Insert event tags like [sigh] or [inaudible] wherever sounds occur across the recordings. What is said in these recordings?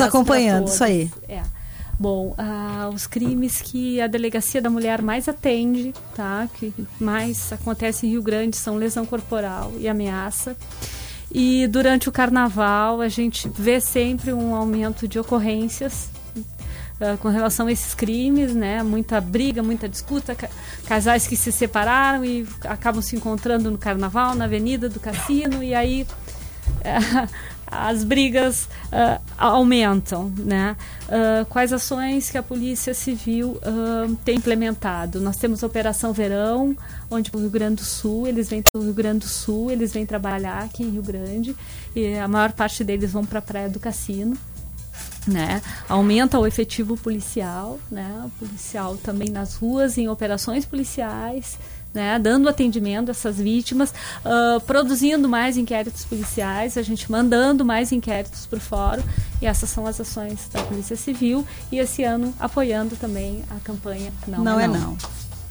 acompanhando, isso aí. É. Bom, ah, os crimes que a Delegacia da Mulher mais atende, tá? Que mais acontece em Rio Grande são lesão corporal e ameaça. E durante o carnaval a gente vê sempre um aumento de ocorrências uh, com relação a esses crimes, né? Muita briga, muita disputa, ca casais que se separaram e acabam se encontrando no carnaval, na avenida do cassino, e aí uh, [laughs] as brigas uh, aumentam, né? quais ações que a Polícia Civil tem implementado? Nós temos a Operação Verão, onde o Rio Grande do Sul, eles vêm para o Rio Grande do Sul, eles vêm trabalhar aqui em Rio Grande, e a maior parte deles vão para a Praia do Cassino né? Aumenta o efetivo policial, né? O policial também nas ruas, em operações policiais, né? Dando atendimento a essas vítimas, uh, produzindo mais inquéritos policiais, a gente mandando mais inquéritos para o fórum. E essas são as ações da Polícia Civil. E esse ano apoiando também a campanha Não, não é, não. É não.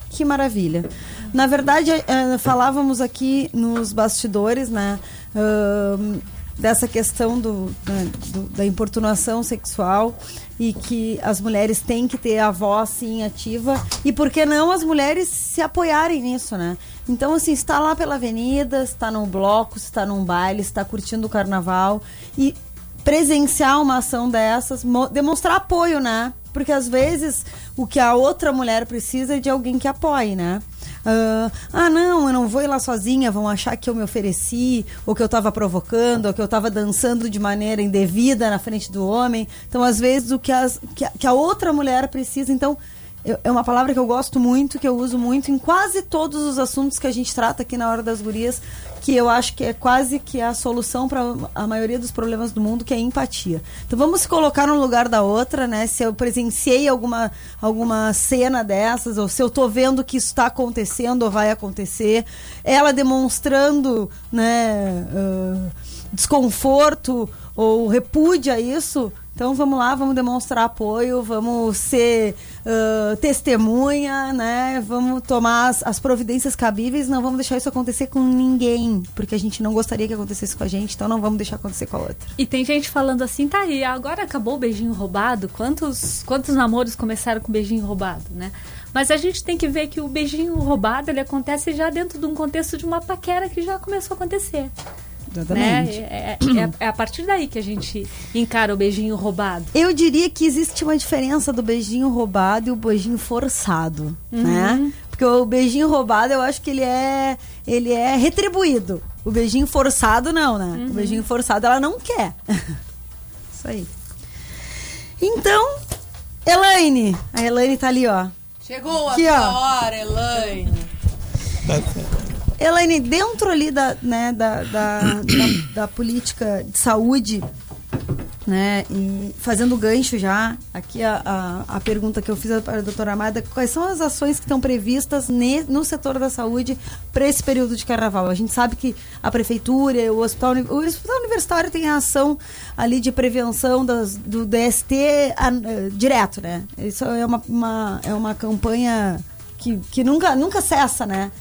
Que maravilha. Na verdade, uh, falávamos aqui nos bastidores, né? Uh, dessa questão do, né, do, da importunação sexual e que as mulheres têm que ter a voz sim ativa e por que não as mulheres se apoiarem nisso, né? Então assim, está lá pela avenida, está num bloco, está num baile, está curtindo o carnaval e presenciar uma ação dessas, demonstrar apoio, né? Porque às vezes o que a outra mulher precisa é de alguém que apoie, né? Uh, ah, não, eu não vou ir lá sozinha, vão achar que eu me ofereci, ou que eu estava provocando, ou que eu estava dançando de maneira indevida na frente do homem. Então, às vezes, o que, as, que, a, que a outra mulher precisa. Então, é uma palavra que eu gosto muito, que eu uso muito em quase todos os assuntos que a gente trata aqui na Hora das Gurias, que eu acho que é quase que a solução para a maioria dos problemas do mundo, que é empatia. Então vamos se colocar no lugar da outra, né? Se eu presenciei alguma, alguma cena dessas, ou se eu estou vendo que isso está acontecendo ou vai acontecer, ela demonstrando né, uh, desconforto ou repúdia isso, então vamos lá, vamos demonstrar apoio, vamos ser uh, testemunha, né? Vamos tomar as, as, providências cabíveis, não vamos deixar isso acontecer com ninguém, porque a gente não gostaria que acontecesse com a gente, então não vamos deixar acontecer com a outra. E tem gente falando assim, tá aí, agora acabou o beijinho roubado? Quantos, quantos namoros começaram com beijinho roubado, né? Mas a gente tem que ver que o beijinho roubado ele acontece já dentro de um contexto de uma paquera que já começou a acontecer. Exatamente. Né? É, é, é, a partir daí que a gente encara o beijinho roubado. Eu diria que existe uma diferença do beijinho roubado e o beijinho forçado, uhum. né? Porque o beijinho roubado, eu acho que ele é, ele é retribuído. O beijinho forçado, não, né? Uhum. O beijinho forçado, ela não quer. [laughs] Isso aí. Então, Elaine. A Elaine tá ali, ó. Chegou Aqui, a ó. hora, Elaine. Elaine, dentro ali da, né, da, da, da, da política de saúde, né? E fazendo gancho já, aqui a, a, a, pergunta que eu fiz para a doutora Amada, quais são as ações que estão previstas ne, no setor da saúde para esse período de carnaval? A gente sabe que a prefeitura, o hospital, o hospital universitário tem a ação ali de prevenção das, do DST a, uh, direto, né? Isso é uma, uma, é uma campanha que, que nunca, nunca cessa, né?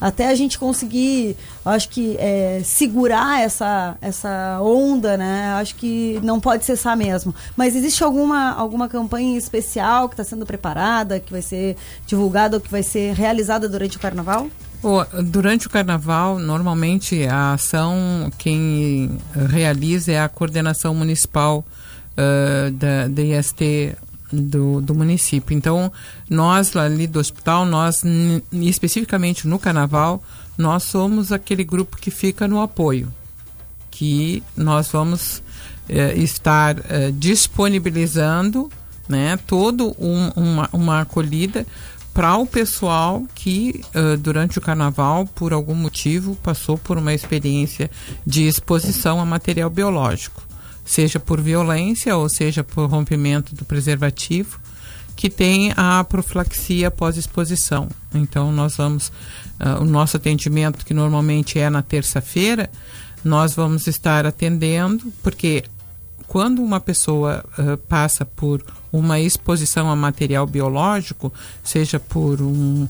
Até a gente conseguir, acho que é, segurar essa, essa onda, né? Acho que não pode cessar mesmo. Mas existe alguma, alguma campanha especial que está sendo preparada, que vai ser divulgada ou que vai ser realizada durante o carnaval? Durante o carnaval, normalmente a ação quem realiza é a coordenação municipal uh, da, IST do, do município. Então, nós ali do hospital, nós especificamente no carnaval, nós somos aquele grupo que fica no apoio, que nós vamos eh, estar eh, disponibilizando né, todo um, uma, uma acolhida para o pessoal que uh, durante o carnaval, por algum motivo, passou por uma experiência de exposição a material biológico seja por violência ou seja por rompimento do preservativo, que tem a profilaxia pós-exposição. Então, nós vamos, uh, o nosso atendimento, que normalmente é na terça-feira, nós vamos estar atendendo, porque quando uma pessoa uh, passa por uma exposição a material biológico, seja por um,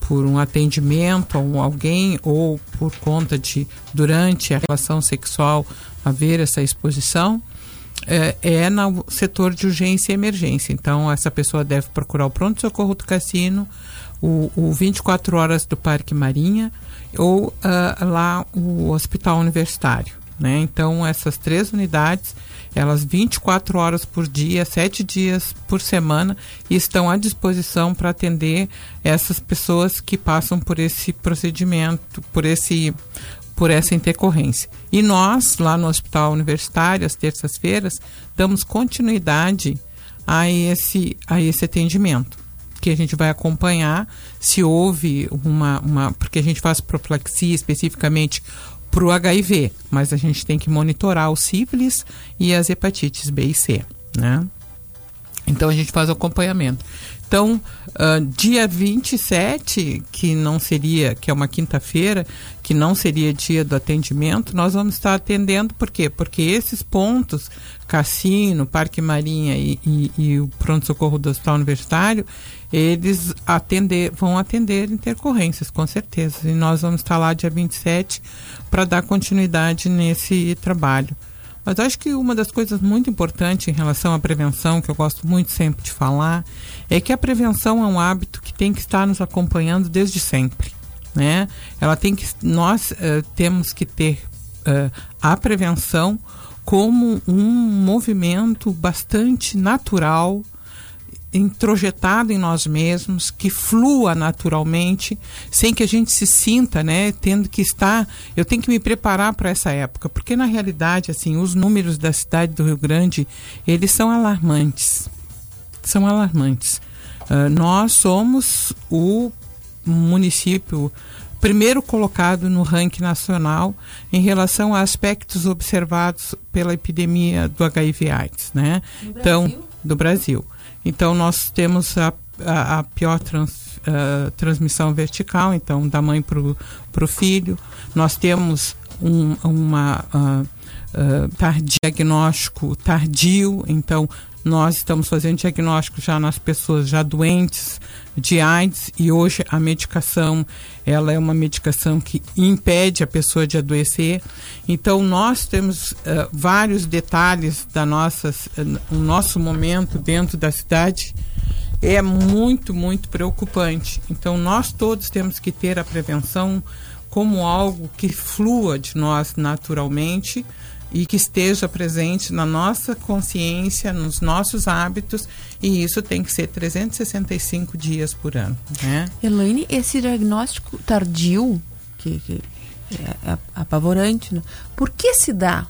por um atendimento a alguém ou por conta de, durante a relação sexual, haver essa exposição, é, é no setor de urgência e emergência. Então, essa pessoa deve procurar o pronto-socorro do cassino, o, o 24 horas do Parque Marinha ou uh, lá o Hospital Universitário. Né? Então, essas três unidades, elas 24 horas por dia, sete dias por semana, estão à disposição para atender essas pessoas que passam por esse procedimento, por esse por essa intercorrência. E nós, lá no Hospital Universitário, às terças-feiras, damos continuidade a esse, a esse atendimento que a gente vai acompanhar se houve uma, uma porque a gente faz profilaxia especificamente para o HIV, mas a gente tem que monitorar o sífilis e as hepatites B e C, né? Então a gente faz o acompanhamento. Então, uh, dia 27, que não seria, que é uma quinta-feira, que não seria dia do atendimento, nós vamos estar atendendo, por quê? Porque esses pontos, Cassino, Parque Marinha e, e, e o pronto-socorro do Hospital Universitário, eles atender, vão atender intercorrências, com certeza. E nós vamos estar lá dia 27 para dar continuidade nesse trabalho. Mas acho que uma das coisas muito importantes em relação à prevenção, que eu gosto muito sempre de falar, é que a prevenção é um hábito que tem que estar nos acompanhando desde sempre. Né? Ela tem que, nós uh, temos que ter uh, a prevenção como um movimento bastante natural introjetado em nós mesmos, que flua naturalmente, sem que a gente se sinta, né, tendo que estar, eu tenho que me preparar para essa época, porque na realidade, assim, os números da cidade do Rio Grande, eles são alarmantes. São alarmantes. Uh, nós somos o município primeiro colocado no ranking nacional em relação a aspectos observados pela epidemia do HIV/AIDS, né? Então, do Brasil. Então, nós temos a, a, a pior trans, uh, transmissão vertical, então, da mãe para o filho. Nós temos um, uma. Uh, uh, diagnóstico tardio, então nós estamos fazendo diagnóstico já nas pessoas já doentes de AIDS e hoje a medicação ela é uma medicação que impede a pessoa de adoecer. Então nós temos uh, vários detalhes da nossa uh, nosso momento dentro da cidade é muito muito preocupante. Então nós todos temos que ter a prevenção como algo que flua de nós naturalmente e que esteja presente na nossa consciência, nos nossos hábitos, e isso tem que ser 365 dias por ano. Né? Elaine, esse diagnóstico tardio, que, que é apavorante, né? por que se dá?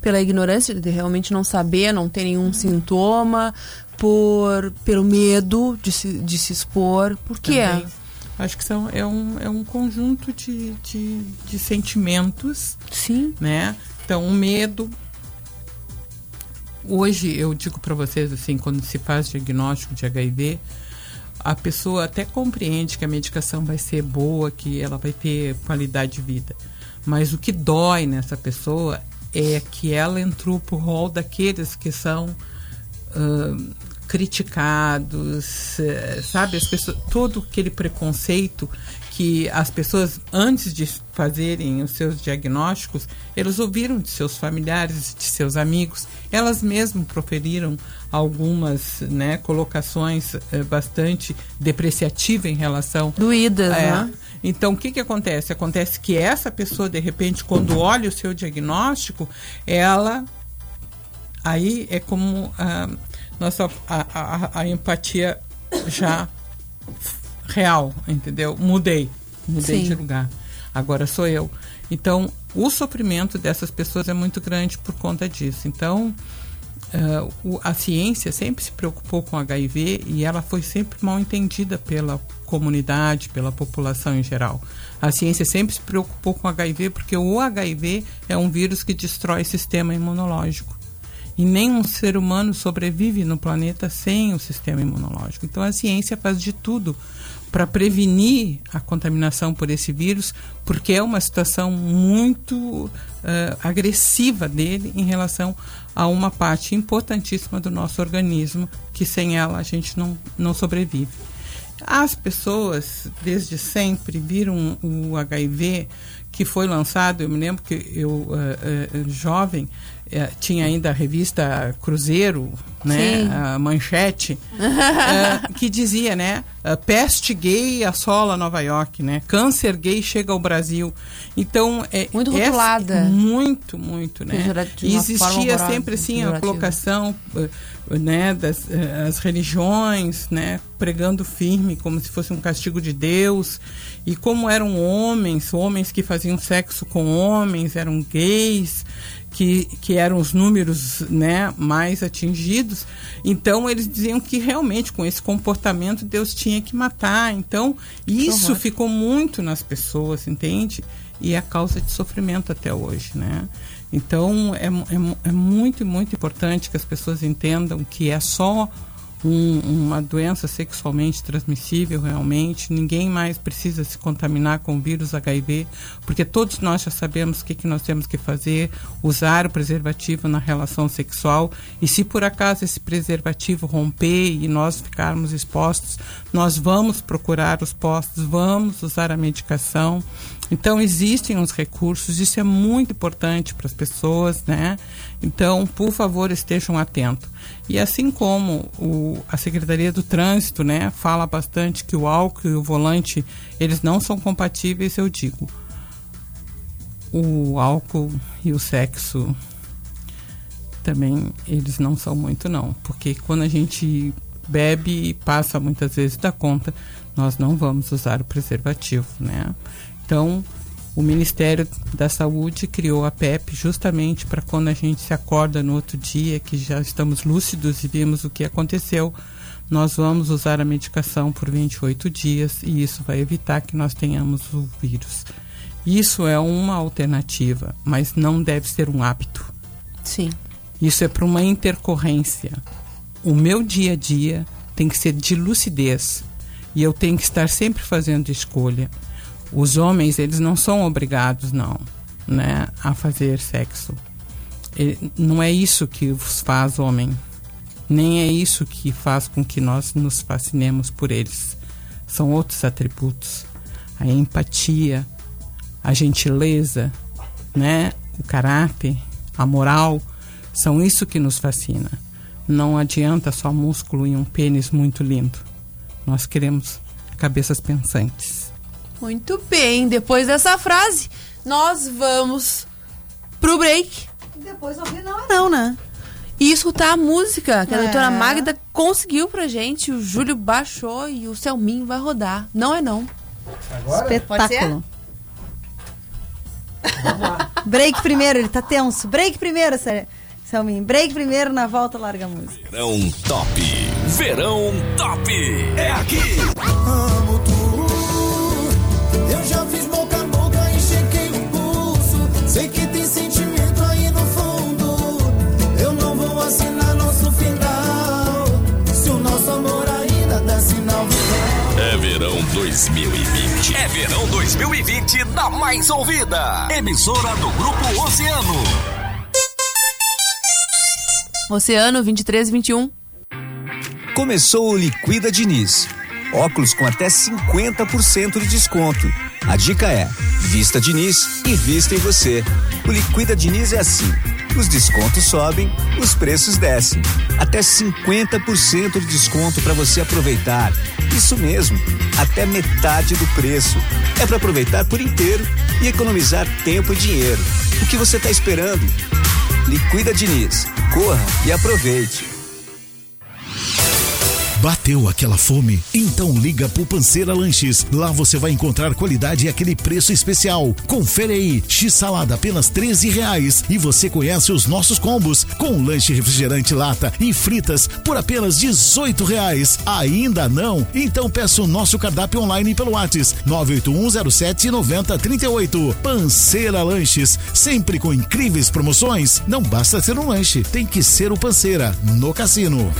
Pela ignorância de realmente não saber, não ter nenhum sintoma, por pelo medo de se, de se expor, por quê? Também. Acho que são, é, um, é um conjunto de, de, de sentimentos. Sim. Né? Então, o medo. Hoje, eu digo para vocês, assim, quando se faz diagnóstico de HIV, a pessoa até compreende que a medicação vai ser boa, que ela vai ter qualidade de vida. Mas o que dói nessa pessoa é que ela entrou pro rol daqueles que são uh, criticados, uh, sabe? As pessoas, todo aquele preconceito que as pessoas, antes de fazerem os seus diagnósticos, eles ouviram de seus familiares, de seus amigos, elas mesmas proferiram algumas né, colocações eh, bastante depreciativas em relação. Doídas, é, né? Então, o que, que acontece? Acontece que essa pessoa, de repente, quando olha o seu diagnóstico, ela. Aí é como a, nossa, a, a, a empatia já real, entendeu? Mudei, mudei Sim. de lugar. Agora sou eu. Então, o sofrimento dessas pessoas é muito grande por conta disso. Então, uh, o, a ciência sempre se preocupou com HIV e ela foi sempre mal entendida pela comunidade, pela população em geral. A ciência sempre se preocupou com HIV porque o HIV é um vírus que destrói o sistema imunológico. E nenhum ser humano sobrevive no planeta sem o sistema imunológico. Então a ciência faz de tudo para prevenir a contaminação por esse vírus, porque é uma situação muito uh, agressiva dele em relação a uma parte importantíssima do nosso organismo, que sem ela a gente não, não sobrevive. As pessoas, desde sempre, viram o HIV que foi lançado, eu me lembro que eu, uh, uh, jovem, eh, tinha ainda a revista Cruzeiro, né, Sim. a Manchete, eh, que dizia, né, eh, peste gay assola Nova York, né, câncer gay chega ao Brasil. Então é Muito essa- rotulada. muito, muito, né? E existia sempre assim a colocação, eh, né, das eh, as religiões, né, pregando firme como se fosse um castigo de Deus e como eram homens, homens que faziam sexo com homens, eram gays, que, que eram os números né, mais atingidos. Então, eles diziam que realmente, com esse comportamento, Deus tinha que matar. Então, isso horror. ficou muito nas pessoas, entende? E é causa de sofrimento até hoje, né? Então, é, é, é muito, muito importante que as pessoas entendam que é só um- uma doença sexualmente transmissível realmente. Ninguém mais precisa se contaminar com o vírus HIV, porque todos nós já sabemos o que, que nós temos que fazer, usar o preservativo na relação sexual. E se por acaso esse preservativo romper e nós ficarmos expostos, nós vamos procurar os postos, vamos usar a medicação. Então existem os recursos, isso é muito importante para as pessoas, né? Então, por favor, estejam atentos. E assim como o, a Secretaria do Trânsito, né, fala bastante que o álcool e o volante, eles não são compatíveis, eu digo. O álcool e o sexo também eles não são muito não, porque quando a gente bebe e passa muitas vezes da conta, nós não vamos usar o preservativo, né? Então, o Ministério da Saúde criou a PEP justamente para quando a gente se acorda no outro dia, que já estamos lúcidos e vimos o que aconteceu, nós vamos usar a medicação por 28 dias e isso vai evitar que nós tenhamos o vírus. Isso é uma alternativa, mas não deve ser um hábito. Sim. Isso é para uma intercorrência. O meu dia a dia tem que ser de lucidez e eu tenho que estar sempre fazendo escolha. Os homens, eles não são obrigados, não, né, a fazer sexo. Não é isso que os faz homem. Nem é isso que faz com que nós nos fascinemos por eles. São outros atributos. A empatia, a gentileza, né, o caráter, a moral, são isso que nos fascina. Não adianta só músculo e um pênis muito lindo. Nós queremos cabeças pensantes. Muito bem. Depois dessa frase, nós vamos pro break Depois ouvir não é não, né? e escutar a música que a É. doutora Magda conseguiu pra gente. O Júlio baixou e o Selminho vai rodar. Não é não. Espetáculo. Break primeiro, ele tá tenso. Break primeiro, Selminho. Break primeiro, na volta larga a música. Verão Top. Verão Top. É aqui. 2020. É verão 2020 da mais ouvida. Emissora do Grupo Oceano. Oceano 23 e 21. Começou o Liquida Diniz. Óculos com até 50% de desconto. A dica é: vista Diniz, invista em você. O Liquida Diniz é assim: os descontos sobem, os preços descem. Até 50% de desconto para você aproveitar. Isso mesmo, até metade do preço. É para aproveitar por inteiro e economizar tempo e dinheiro. O que você está esperando? Liquida Diniz. Corra e aproveite. Bateu aquela fome? Então liga pro Panceira Lanches. Lá você vai encontrar qualidade e aquele preço especial. Confere aí. X-salada apenas 13 reais. E você conhece os nossos combos com lanche refrigerante lata e fritas por apenas 18 reais. Ainda não? Então peça o nosso cardápio online pelo WhatsApp 981079038. Panceira Lanches. Sempre com incríveis promoções. Não basta ser um lanche, tem que ser o Panceira no cassino.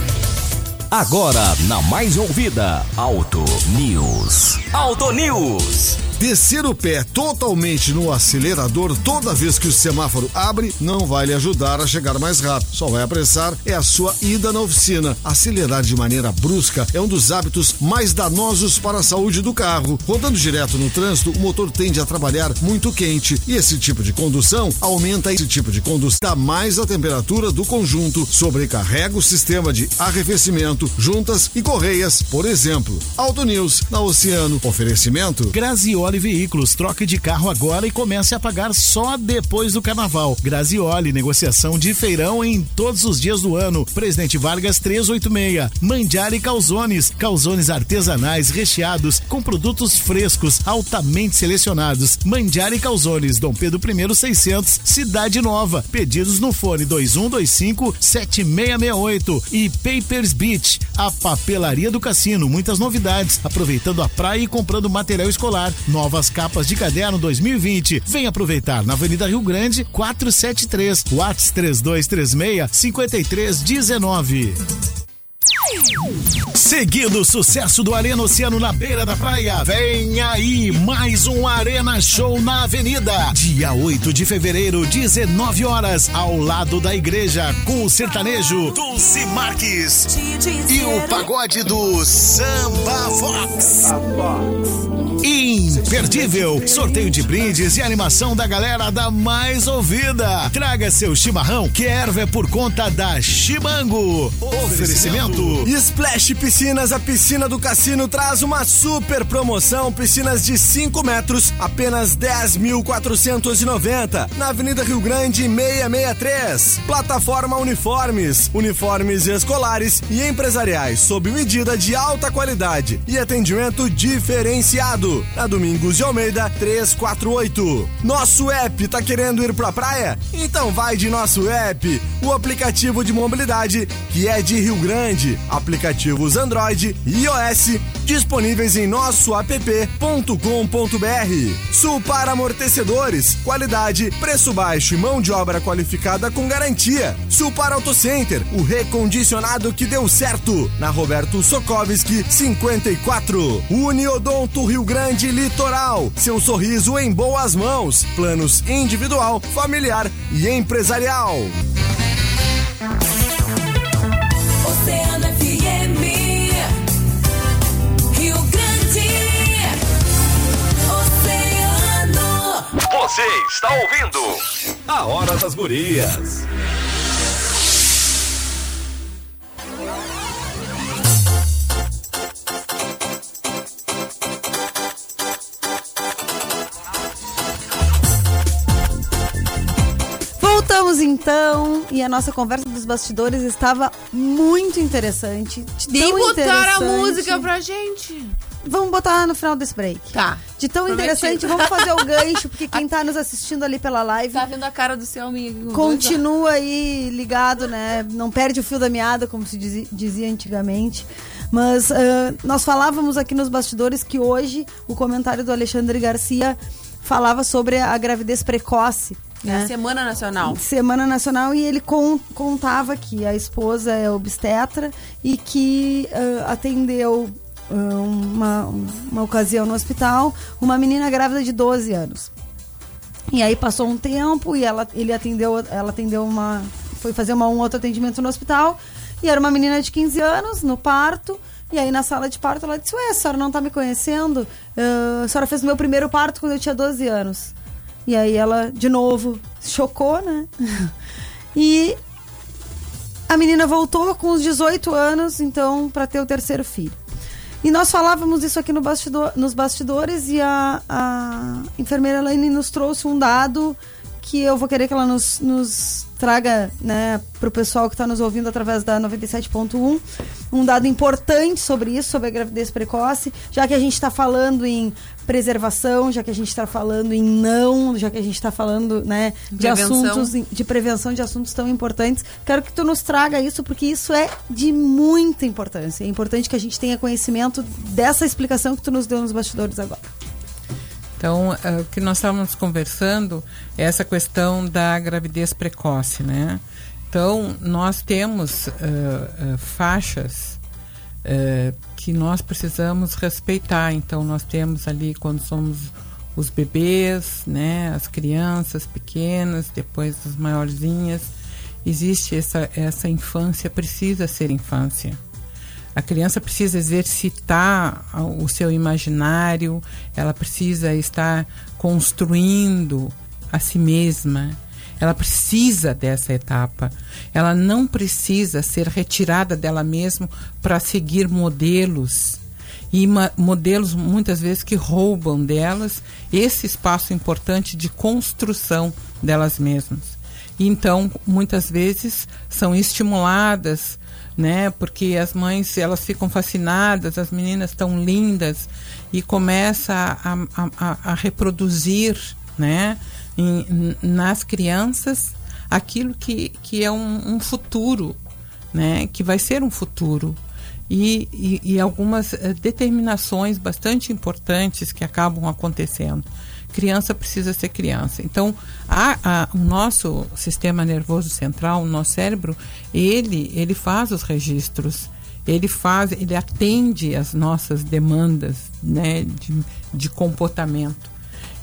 Agora, na mais ouvida, Auto News. Auto News. Descer o pé totalmente no acelerador toda vez que o semáforo abre não vai lhe ajudar a chegar mais rápido. Só vai apressar é a sua ida na oficina. Acelerar de maneira brusca é um dos hábitos mais danosos para a saúde do carro. Rodando direto no trânsito, o motor tende a trabalhar muito quente e esse tipo de condução aumenta esse tipo de condução mais a temperatura do conjunto, sobrecarrega o sistema de arrefecimento, juntas e correias, por exemplo. Auto News na Oceano. Oferecimento Grazioli Veículos. Troque de carro agora e comece a pagar só depois do carnaval. Grazioli, negociação de feirão em todos os dias do ano. Presidente Vargas 386. Mandiari Calzones. Calzones artesanais recheados com produtos frescos, altamente selecionados. Mandiari Calzones, Dom Pedro I 600, Cidade Nova. Pedidos no fone 2125 7668 e Papers Beach, a papelaria do cassino. Muitas novidades, aproveitando a praia e comprando material escolar. Novas capas de caderno 2020. Vem aproveitar na Avenida Rio Grande 473, Whats 3236 5319. Seguindo o sucesso do Arena Oceano na beira da praia, vem aí mais um Arena Show na Avenida. Dia 8 de fevereiro, 19 horas, ao lado da igreja, com o sertanejo Dulce Marques e o pagode do Samba Fox. Imperdível, sorteio de brindes e animação da galera da mais ouvida. Traga seu chimarrão, que erva é por conta da Chimango. Oferecimento. Splash Piscinas, a piscina do cassino traz uma super promoção. Piscinas de 5 metros, apenas 10.490. Na Avenida Rio Grande, 663. Plataforma Uniformes. Uniformes escolares e empresariais, sob medida de alta qualidade e atendimento diferenciado. Na Domingos de Almeida, 348. Nosso app tá querendo ir pra praia? Então vai de nosso app, o aplicativo de mobilidade que é de Rio Grande. Aplicativos Android e iOS disponíveis em nosso app.com.br. Supar Amortecedores, qualidade, preço baixo e mão de obra qualificada com garantia. Supar Auto Center, o recondicionado que deu certo. Na Roberto Sokovski 54. Uniodonto Rio Grande Litoral, seu sorriso em boas mãos. Planos individual, familiar e empresarial. Oceano FM. Rio Grande. Oceano. Você está ouvindo a Hora das Gurias. Voltamos então e a nossa conversa dos bastidores estava muito interessante. Nem tão botaram a música pra gente. Vamos botar no final desse break. Tá. De tão Prometido. interessante, vamos fazer o gancho, porque quem tá nos assistindo ali pela live Tá vendo a cara do seu amigo. continua aí ligado, né? Não perde o fio da meada, como se dizi- dizia antigamente. Mas ah, nós falávamos aqui nos bastidores que hoje o comentário do Alexandre Garcia falava sobre a gravidez precoce. É Né? Semana Nacional. Semana Nacional e ele con- contava que a esposa é obstetra e que ah, atendeu ah, uma, uma ocasião no hospital uma menina grávida de 12 anos. E aí passou um tempo e ela, ele atendeu, ela atendeu uma. Foi fazer uma, um outro atendimento no hospital. E era uma menina de 15 anos, no parto. E aí na sala de parto ela disse, ué, a senhora não tá me conhecendo? Ah, a senhora fez o meu primeiro parto quando eu tinha 12 anos. E aí ela, de novo, chocou, né? [laughs] E a menina voltou com os 18 anos, então, para ter o terceiro filho. E nós falávamos isso aqui no bastidor, nos bastidores e a, a enfermeira Elaine nos trouxe um dado que eu vou querer que ela nos, nos traga né, para o pessoal que está nos ouvindo através da 97.1 um dado importante sobre isso, sobre a gravidez precoce, já que a gente está falando em preservação, já que a gente está falando em não, já que a gente está falando né, de Prevenção. assuntos de prevenção de assuntos tão importantes. Quero que tu nos traga isso, porque isso é de muita importância. É importante que a gente tenha conhecimento dessa explicação que tu nos deu nos bastidores agora. Então, eh, o que nós estávamos conversando é essa questão da gravidez precoce, né? Então, nós temos eh, eh, faixas eh, que nós precisamos respeitar. Então, nós temos ali, quando somos os bebês, né, as crianças pequenas, depois as maiorzinhas, existe essa, essa infância, precisa ser infância. A criança precisa exercitar o seu imaginário, ela precisa estar construindo a si mesma. Ela precisa dessa etapa. Ela não precisa ser retirada dela mesma para seguir modelos e modelos muitas vezes que roubam delas esse espaço importante de construção delas mesmas. Então, muitas vezes são estimuladas, né? Porque as mães elas ficam fascinadas, as meninas tão lindas e começa a, a, a, reproduzir, né? em- nas crianças aquilo que, que é um, um futuro, né? Que vai ser um futuro e, e, e algumas eh, determinações bastante importantes que acabam acontecendo. Criança precisa ser criança. Então, a, a- o nosso sistema nervoso central, o nosso cérebro, ele, ele faz os registros, ele faz, ele atende às nossas demandas né, de, de comportamento.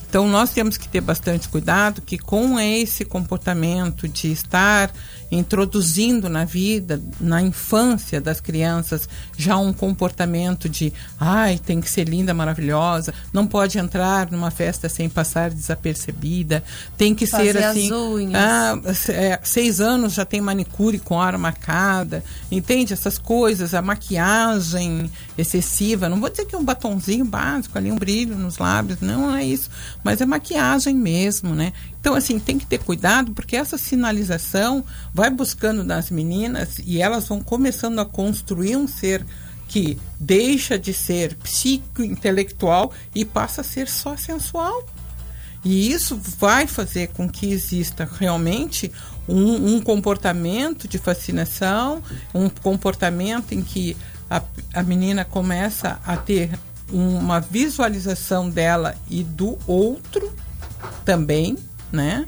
Então nós temos que ter bastante cuidado que com esse comportamento de estar introduzindo na vida, na infância das crianças, já um comportamento de ai, tem que ser linda, maravilhosa, não pode entrar numa festa sem passar desapercebida, tem que Fazer ser as assim. unhas. ah, é, seis anos já tem manicure com hora marcada, entende? Essas coisas, a maquiagem excessiva, não vou dizer que é um batonzinho básico ali, um brilho nos lábios, não é isso, mas é maquiagem mesmo, né? Então, assim, tem que ter cuidado, porque essa sinalização vai buscando nas meninas e elas vão começando a construir um ser que deixa de ser psico-intelectual e passa a ser só sensual. E isso vai fazer com que exista realmente um, um comportamento de fascinação, um comportamento em que a, a menina começa a ter uma visualização dela e do outro também, né?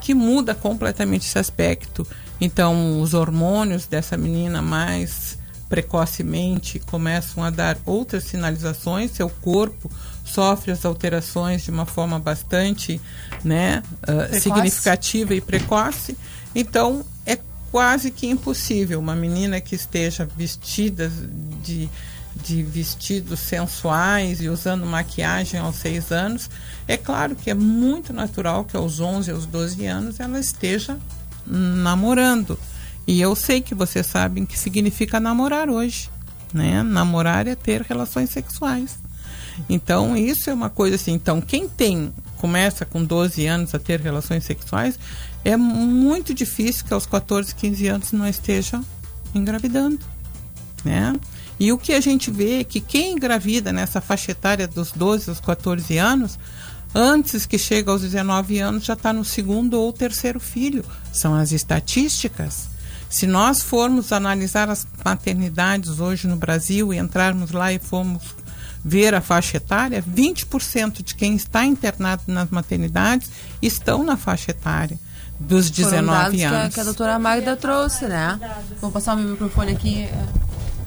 Que muda completamente esse aspecto. Então, os hormônios dessa menina mais precocemente começam a dar outras sinalizações, seu corpo sofre as alterações de uma forma bastante né, Precoce. significativa e precoce. Então, é quase que impossível uma menina que esteja vestida de, de vestidos sensuais e usando maquiagem aos seis anos. É claro que é muito natural que aos 11, aos 12 anos ela esteja namorando. E eu sei que vocês sabem que significa namorar hoje. Né? Namorar é ter relações sexuais. Então, isso é uma coisa assim. Então, quem tem, começa com 12 anos a ter relações sexuais, é muito difícil que aos 14, 15 anos não esteja engravidando. Né? E o que a gente vê é que quem engravida nessa faixa etária dos 12 aos 14 anos, antes que chegue aos 19 anos, já está no segundo ou terceiro filho. São as estatísticas. Se nós formos analisar as maternidades hoje no Brasil e entrarmos lá e formos ver a faixa etária, 20% de quem está internado nas maternidades estão na faixa etária dos Foram 19 dados que a, anos. que a doutora Magda trouxe, né? Vou passar o meu microfone aqui.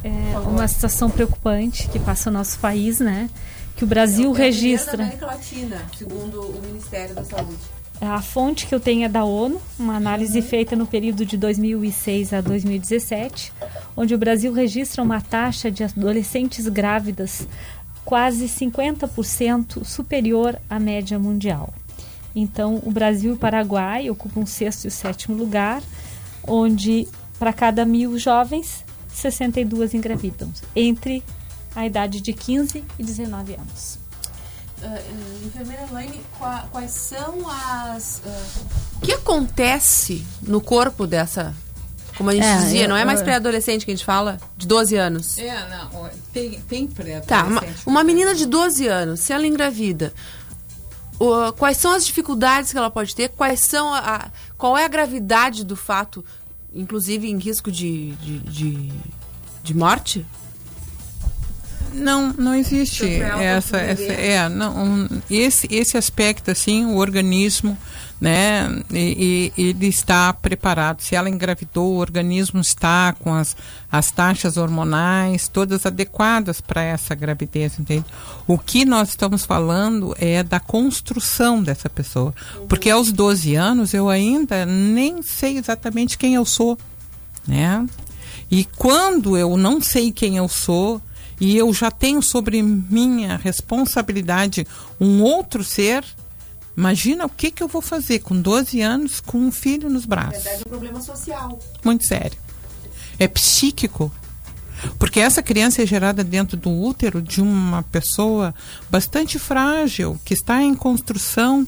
É uma situação preocupante que passa o nosso país, né? Que o Brasil registra. Latina, segundo o Ministério da Saúde. A fonte que eu tenho é da ONU, uma análise feita no período de 2006 a 2017, onde o Brasil registra uma taxa de adolescentes grávidas quase 50% superior à média mundial. Então, o Brasil e o Paraguai ocupam o sexto e o sétimo lugar, onde para cada mil jovens, 62 engravidam, entre a idade de 15 e 19 anos. Uh, enfermeira Elaine, qua- quais são as. O que acontece no corpo dessa. Como a gente É, dizia, eu- não é mais pré-adolescente que a gente fala? De 12 anos. É, não, tem, tem pré Tá, uma, uma menina de 12 anos, se ela engravida, o- quais são as dificuldades que ela pode ter? Quais são a, a- qual é a gravidade do fato, inclusive em risco de, de, de, de morte? Não, não existe essa, essa é, não, um, esse esse aspecto assim, o organismo né? E, e ele está preparado. Se ela engravidou, o organismo está com as, as taxas hormonais todas adequadas para essa gravidez, entende? O que nós estamos falando é da construção dessa pessoa. Porque aos 12 anos eu ainda nem sei exatamente quem eu sou, né? E quando eu não sei quem eu sou e eu já tenho sobre minha responsabilidade um outro ser, imagina o que, que eu vou fazer com 12 anos com um filho nos braços. é um problema social. Muito sério. É psíquico. Porque essa criança é gerada dentro do útero de uma pessoa bastante frágil, que está em construção.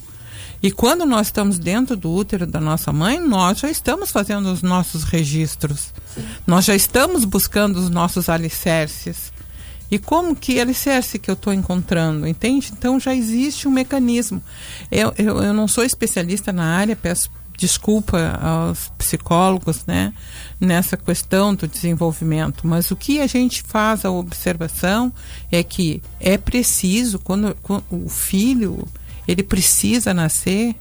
E quando nós estamos dentro do útero da nossa mãe, nós já estamos fazendo os nossos registros. Nós já estamos buscando os nossos alicerces. E como que alicerce que eu estou encontrando, entende? Então já existe um mecanismo. Eu, eu, eu não sou especialista na área, peço desculpa aos psicólogos, né, nessa questão do desenvolvimento, mas o que a gente faz a observação é que é preciso quando, quando o filho ele precisa nascer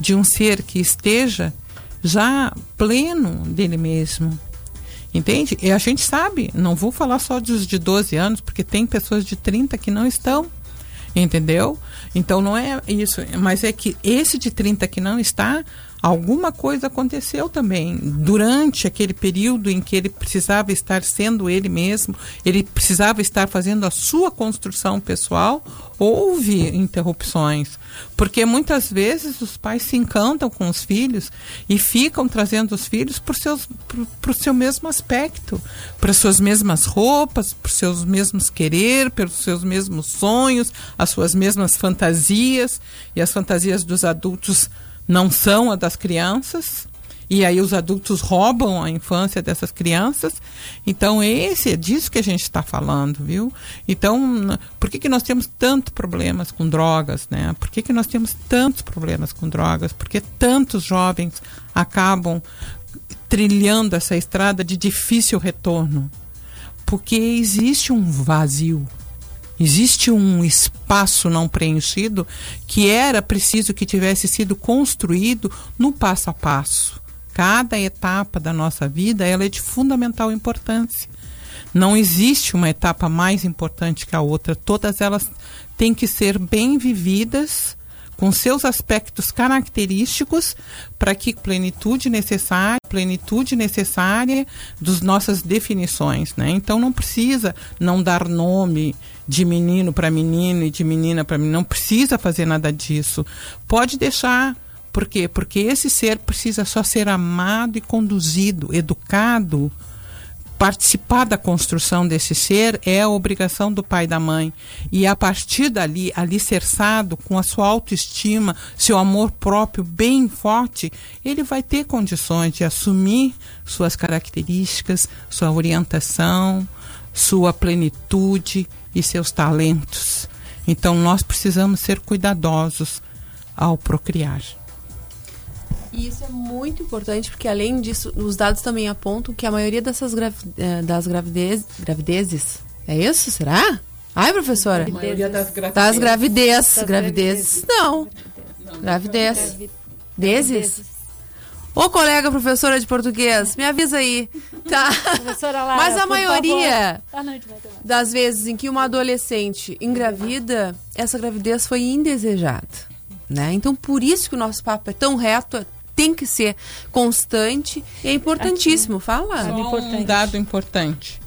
de um ser que esteja já pleno dele mesmo. Entende? E a gente sabe, não vou falar só dos de 12 anos, porque tem pessoas de 30 que não estão. Entendeu? Então não é isso, mas é que esse de 30 que não está, alguma coisa aconteceu também durante aquele período em que ele precisava estar sendo ele mesmo, ele precisava estar fazendo a sua construção pessoal, houve interrupções. Porque muitas vezes os pais se encantam com os filhos e ficam trazendo os filhos para o seu mesmo aspecto, para suas mesmas roupas, para os seus mesmos querer, pelos seus mesmos sonhos, as suas mesmas fantasias. E as fantasias dos adultos não são a das crianças. E aí os adultos roubam a infância dessas crianças. Então esse é disso que a gente está falando, viu? Então por que, que nós temos tantos problemas com drogas, né? Por que, que nós temos tantos problemas com drogas? Porque tantos jovens acabam trilhando essa estrada de difícil retorno? Porque existe um vazio. Existe um espaço não preenchido que era preciso que tivesse sido construído no passo a passo. Cada etapa da nossa vida ela é de fundamental importância. Não existe uma etapa mais importante que a outra. Todas elas têm que ser bem vividas com seus aspectos característicos para que plenitude necessária, plenitude necessária dos nossas definições, né? Então não precisa não dar nome de menino para menino e de menina para menina, não precisa fazer nada disso. Pode deixar por quê? Porque esse ser precisa só ser amado e conduzido, educado. Participar da construção desse ser é a obrigação do pai e da mãe. E a partir dali, alicerçado com a sua autoestima, seu amor próprio bem forte, ele vai ter condições de assumir suas características, sua orientação, sua plenitude e seus talentos. Então nós precisamos ser cuidadosos ao procriar. E isso é muito importante, porque além disso, os dados também apontam que a maioria dessas gravi eh, das gravidez, gravidezes. É isso? Será? Ai, professora. A maioria das gravidez. Das gravidez. Gravidezes. Não. Gravidez. Dezes? Ô, colega professora de português, me avisa aí. Tá. Professora Lara, Mas a por maioria das vezes em que uma adolescente engravida, essa gravidez foi indesejada. Né? Então, por isso que o nosso papo é tão reto, tem que ser constante e é importantíssimo. Fala. Só um dado importante.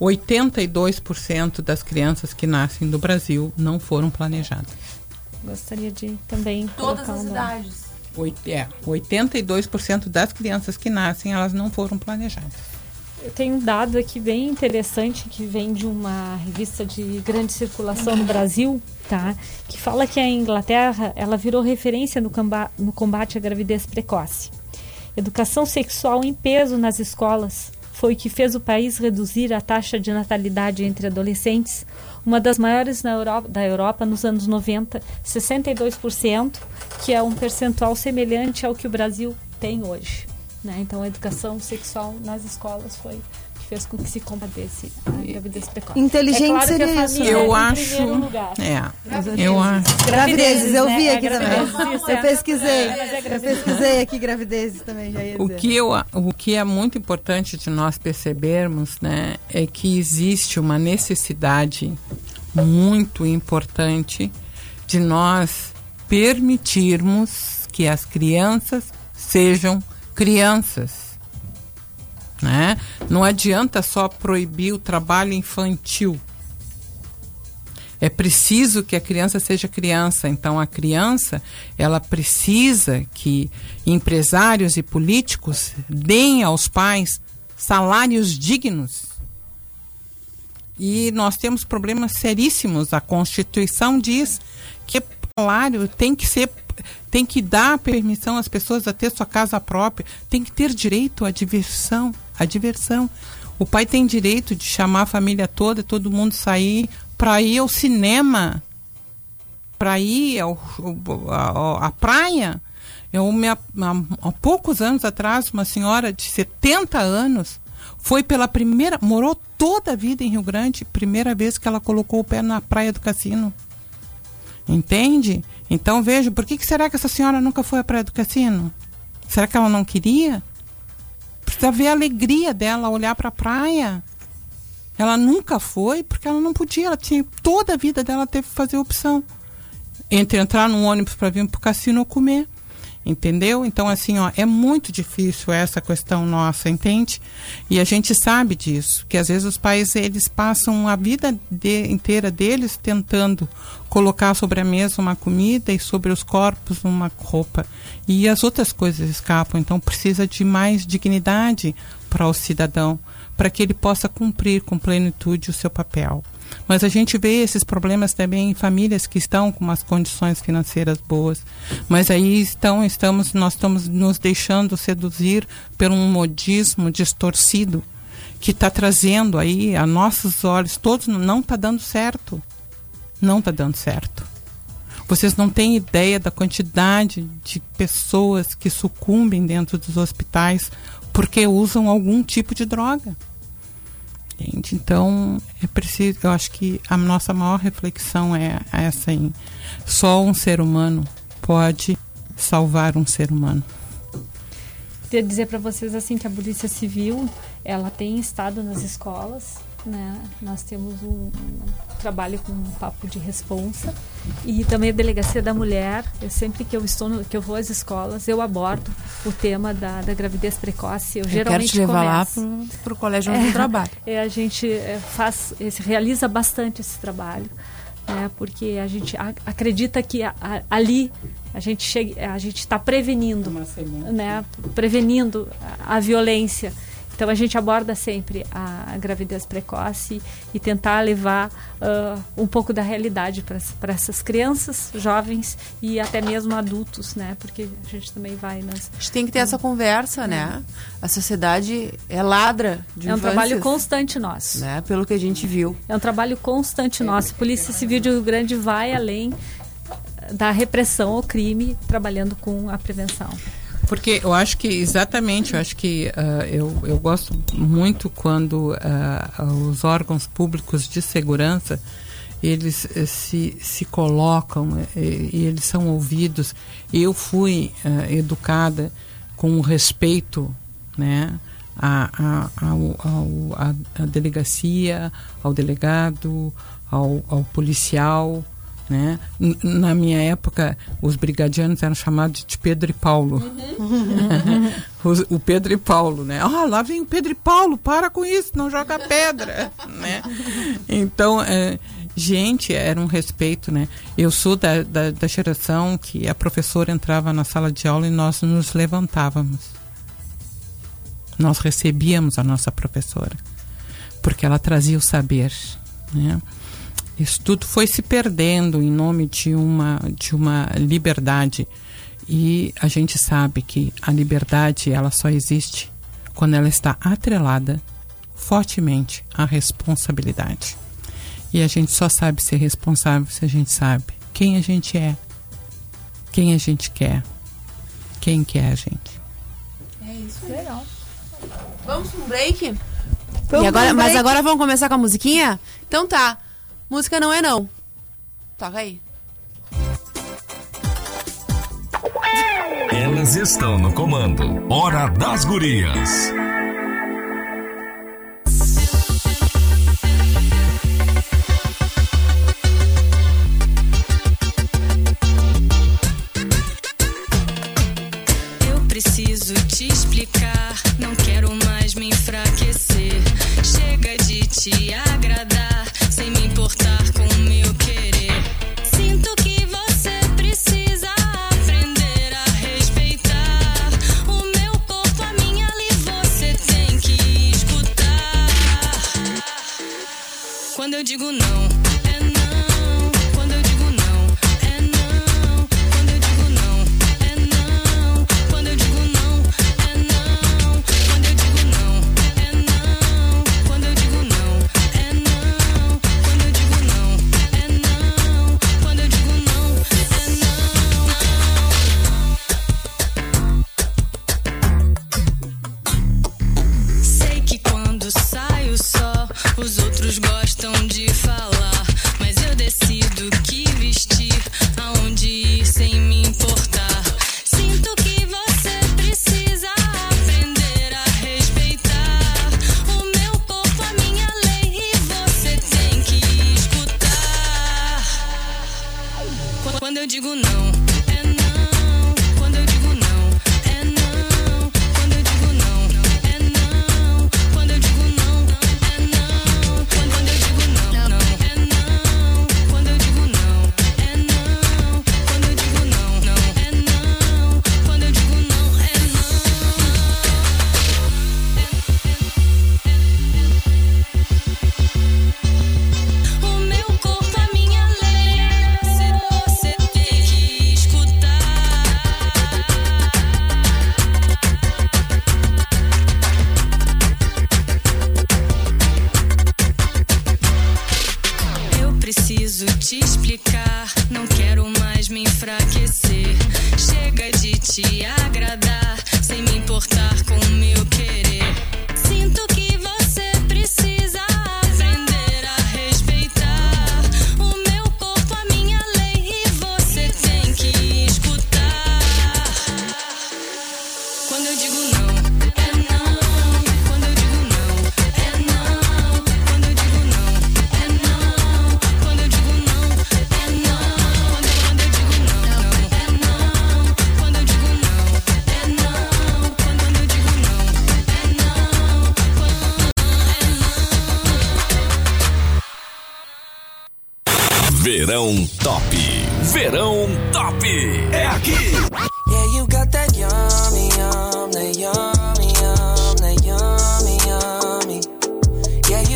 82% das crianças que nascem no Brasil não foram planejadas. Gostaria de também Todas as um idades. Oit- É, 82% das crianças que nascem, elas não foram planejadas. Eu tenho um dado aqui bem interessante que vem de uma revista de grande circulação no Brasil, tá? Que fala que a Inglaterra ela virou referência no, no combate à gravidez precoce. Educação sexual em peso nas escolas foi o que fez o país reduzir a taxa de natalidade entre adolescentes, uma das maiores Europa, da Europa nos anos 90, 62%, que é um percentual semelhante ao que o Brasil tem hoje. Né? Então, a educação sexual nas escolas foi fez com que se combatesse a gravidez precoce. Inteligente é claro seria isso, né? é Eu acho. É. Eu acho. Gravidezes, eu vi né? aqui É, também. isso, Eu pesquisei. É, Eu pesquisei aqui gravidezes também, já ia O que, eu, o que é muito importante de nós percebermos né, é que existe uma necessidade muito importante de nós permitirmos que as crianças sejam crianças. Né? Não adianta só proibir o trabalho infantil. É preciso que a criança seja criança. Então, a criança, ela precisa que empresários e políticos deem aos pais salários dignos. E nós temos problemas seríssimos. A Constituição diz que salário tem que ser tem que dar permissão às pessoas a ter sua casa própria, tem que ter direito à diversão, à diversão. O pai tem direito de chamar a família toda, todo mundo sair para ir ao cinema, para ir ao, ao- à praia. Eu, me, há, há poucos anos atrás, uma senhora de 70 anos foi pela primeira, morou toda a vida em Rio Grande, primeira vez que ela colocou o pé na praia do cassino. Entende? Então veja, por que, que será que essa senhora nunca foi à praia do cassino? Será que ela não queria? Precisa ver a alegria dela olhar para a praia. Ela nunca foi porque ela não podia, ela tinha toda a vida dela teve que fazer opção entre entrar num ônibus para vir para o cassino ou comer. Entendeu? Então, assim, ó, é muito difícil essa questão nossa, entende? E a gente sabe disso, que às vezes os pais, eles passam a vida de- inteira deles tentando colocar sobre a mesa uma comida e sobre os corpos uma roupa. E as outras coisas escapam. Então, precisa de mais dignidade para o cidadão, para que ele possa cumprir com plenitude o seu papel. Mas a gente vê esses problemas também em famílias que estão com umas condições financeiras boas. Mas aí estão, estamos, nós estamos nos deixando seduzir por um modismo distorcido que está trazendo aí a nossos olhos todos não está dando certo. Não está dando certo. Vocês não têm ideia da quantidade de pessoas que sucumbem dentro dos hospitais porque usam algum tipo de droga. Então, é preciso, eu acho que a nossa maior reflexão é essa aí. Só um ser humano pode salvar um ser humano. Queria dizer para vocês assim que a Polícia Civil ela tem estado nas escolas, né? Nós temos um trabalho com um papo de responsa e também a Delegacia da Mulher. Eu sempre que eu estou no, que eu vou às escolas eu abordo o tema da, da gravidez precoce. Eu, Eu quero geralmente te levar lá começo. pro, pro colégio onde eu trabalho. [laughs] É, a gente é, faz, esse- realiza bastante esse trabalho, né? Porque a gente a- acredita que a- a- ali a gente chega, a gente está prevenindo, né? Prevenindo a, a violência. Então a gente aborda sempre a, gravidez precoce e tentar levar ah, um pouco da realidade para essas crianças, jovens e até mesmo adultos, né? Porque a gente também vai nas A gente tem que ter essa conversa, né? A sociedade é ladra de é um infâncias, trabalho constante nosso. né? Pelo que a gente viu. É um trabalho constante nosso. Polícia Civil de Rio Grande vai além da repressão ao crime, trabalhando com a prevenção. Porque eu acho que, exatamente, eu acho que ah, eu, eu gosto muito quando ah, os órgãos públicos de segurança eles eh, se, se colocam eh, e eles são ouvidos. Eu fui ah, educada com respeito, né? A, a, ao, ao, a, a delegacia, ao delegado, ao, ao policial, né? Na minha época, os brigadianos eram chamados de Pedro e Paulo. [laughs] Os- o Pedro e Paulo, né? Ah, lá vem o Pedro e Paulo, para com isso, não joga pedra, [laughs] né? Então, é, gente, era um respeito, né? Eu sou da, da, da geração que a professora entrava na sala de aula e nós nos levantávamos. Nós recebíamos a nossa professora, porque ela trazia o saber, né? Isso tudo foi se perdendo em nome de uma, de uma liberdade. E a gente sabe que a liberdade ela só existe quando ela está atrelada fortemente à responsabilidade. E a gente só sabe ser responsável se a gente sabe quem a gente é, quem a gente quer, quem quer a gente. É isso. Legal. Vamos para um break? E agora, mas break. agora vamos começar com a musiquinha? Então tá. Música não é não. Toca aí. Elas estão no comando. Hora das Gurias.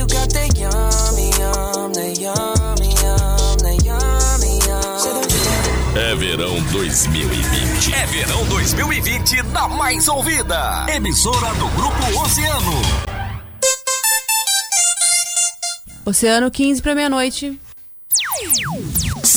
You got that yummy, yum, that yummy, yum, that yummy, yum. É verão 2020. É verão 2020 na mais ouvida. Emissora do Grupo Oceano. Oceano 15 pra meia-noite.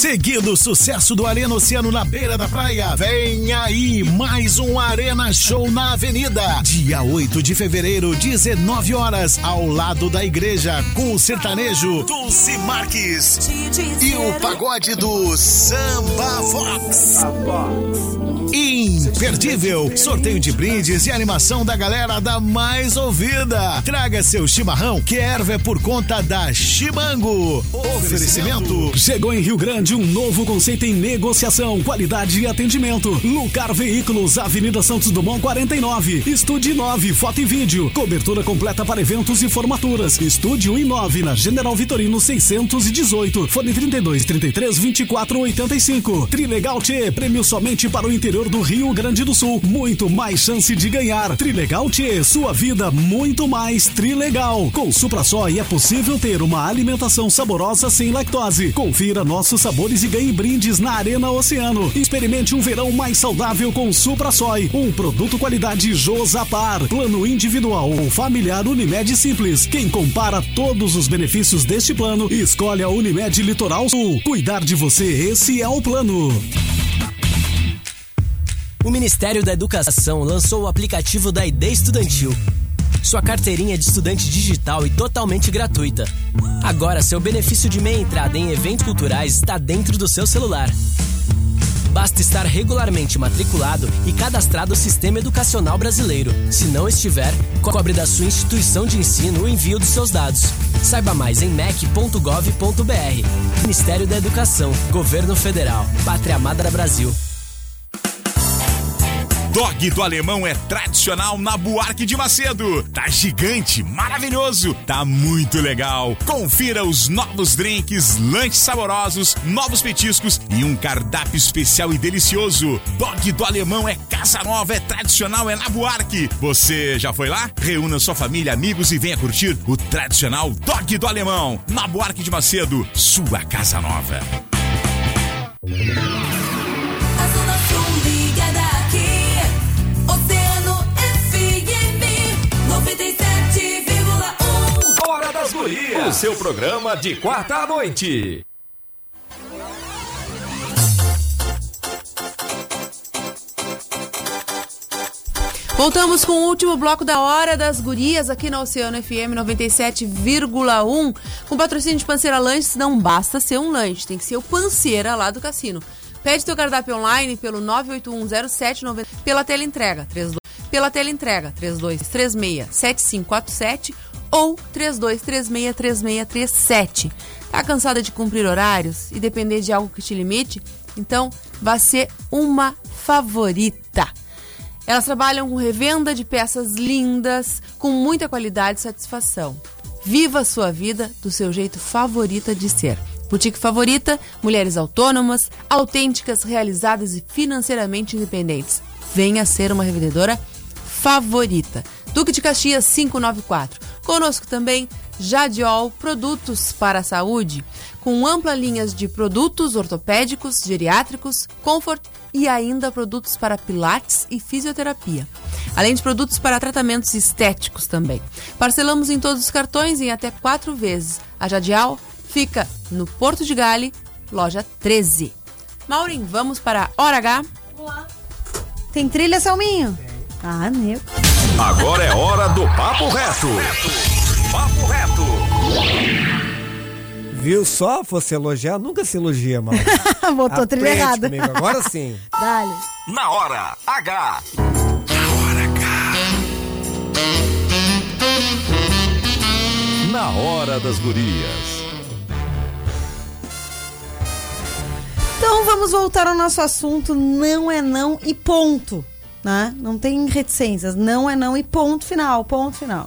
Seguindo o sucesso do Arena Oceano na beira da praia, vem aí mais um Arena Show na Avenida. Dia 8 de fevereiro, 19 horas, ao lado da igreja, com o sertanejo Dulce Marques e o pagode do Samba Fox. Imperdível! Sorteio de brindes e animação da galera da mais ouvida. Traga seu chimarrão, que erva é por conta da Chimango. Oferecimento. Chegou em Rio Grande um novo conceito em negociação, qualidade e atendimento. Lucar Veículos, Avenida Santos Dumont 49. Estúdio 9, foto e vídeo. Cobertura completa para eventos e formaturas. Estúdio 9 na General Vitorino 618. Fone 32 33 24 85. Trilegal T, prêmio somente para o interior do Rio Grande do Sul. Muito mais chance de ganhar. Trilegal T, sua vida muito mais trilegal. Com Supra Soy é possível ter uma alimentação saborosa sem lactose. Confira nossos sabores e ganhe brindes na Arena Oceano. Experimente um verão mais saudável com Supra Soy, um produto qualidade Josapar. Plano individual ou familiar Unimed Simples. Quem compara todos os benefícios deste plano, escolhe a Unimed Litoral Sul. Cuidar de você, esse é o plano. O Ministério da Educação lançou o aplicativo da ID Estudantil. sua carteirinha de estudante digital e totalmente gratuita. Agora, seu benefício de meia entrada em eventos culturais está dentro do seu celular. Basta estar regularmente matriculado e cadastrado no Sistema Educacional Brasileiro. Se não estiver, cobre da sua instituição de ensino o envio dos seus dados. Saiba mais em mec.gov.br. Ministério da Educação, Governo Federal, Pátria Amada Brasil. Dog do Alemão é tradicional na Buarque de Macedo. Tá gigante, maravilhoso, tá muito legal. Confira os novos drinks, lanches saborosos, novos petiscos e um cardápio especial e delicioso. Dog do Alemão é casa nova, é tradicional, é na Buarque. Você já foi lá? Reúna sua família, amigos e venha curtir o tradicional Dog do Alemão. Na Buarque de Macedo, sua casa nova. Das Gurias. O seu programa de quarta à noite. Voltamos com o último bloco da Hora das Gurias aqui na Oceano FM 97,1. Com patrocínio de Panceira Lanches, não basta ser um lanche, tem que ser o Panceira lá do cassino. Pede teu cardápio online pelo 9810790 pela teleentrega 32 pela teleentrega 32367547 ou 32363637. Tá cansada de cumprir horários e depender de algo que te limite? Então, vá ser uma favorita. Elas trabalham com revenda de peças lindas, com muita qualidade e satisfação. Viva a sua vida do seu jeito favorita de ser. Boutique Favorita, mulheres autônomas, autênticas, realizadas e financeiramente independentes. Venha ser uma revendedora favorita. Duque de Caxias 594. Conosco também Jadiol Produtos para a Saúde, com ampla linhas de produtos ortopédicos, geriátricos, comfort e ainda produtos para pilates e fisioterapia. Além de produtos para tratamentos estéticos também. Parcelamos em todos os cartões em até quatro vezes. A Jadial fica no Porto de Gale, loja 13. Maureen, vamos para a Hora H? Tem trilha, Selminho? Ah, meu. Agora é hora do Papo Reto. Papo Reto. Viu só? Fosse elogiar, nunca se elogia, mal. [laughs] Botou a trilha errada. comigo, Agora sim. [laughs] Dale. Na hora H. Na hora das gurias. Então vamos voltar ao nosso assunto. Não é não e ponto. Né? Não tem reticências. Não é não e ponto final. Ponto final.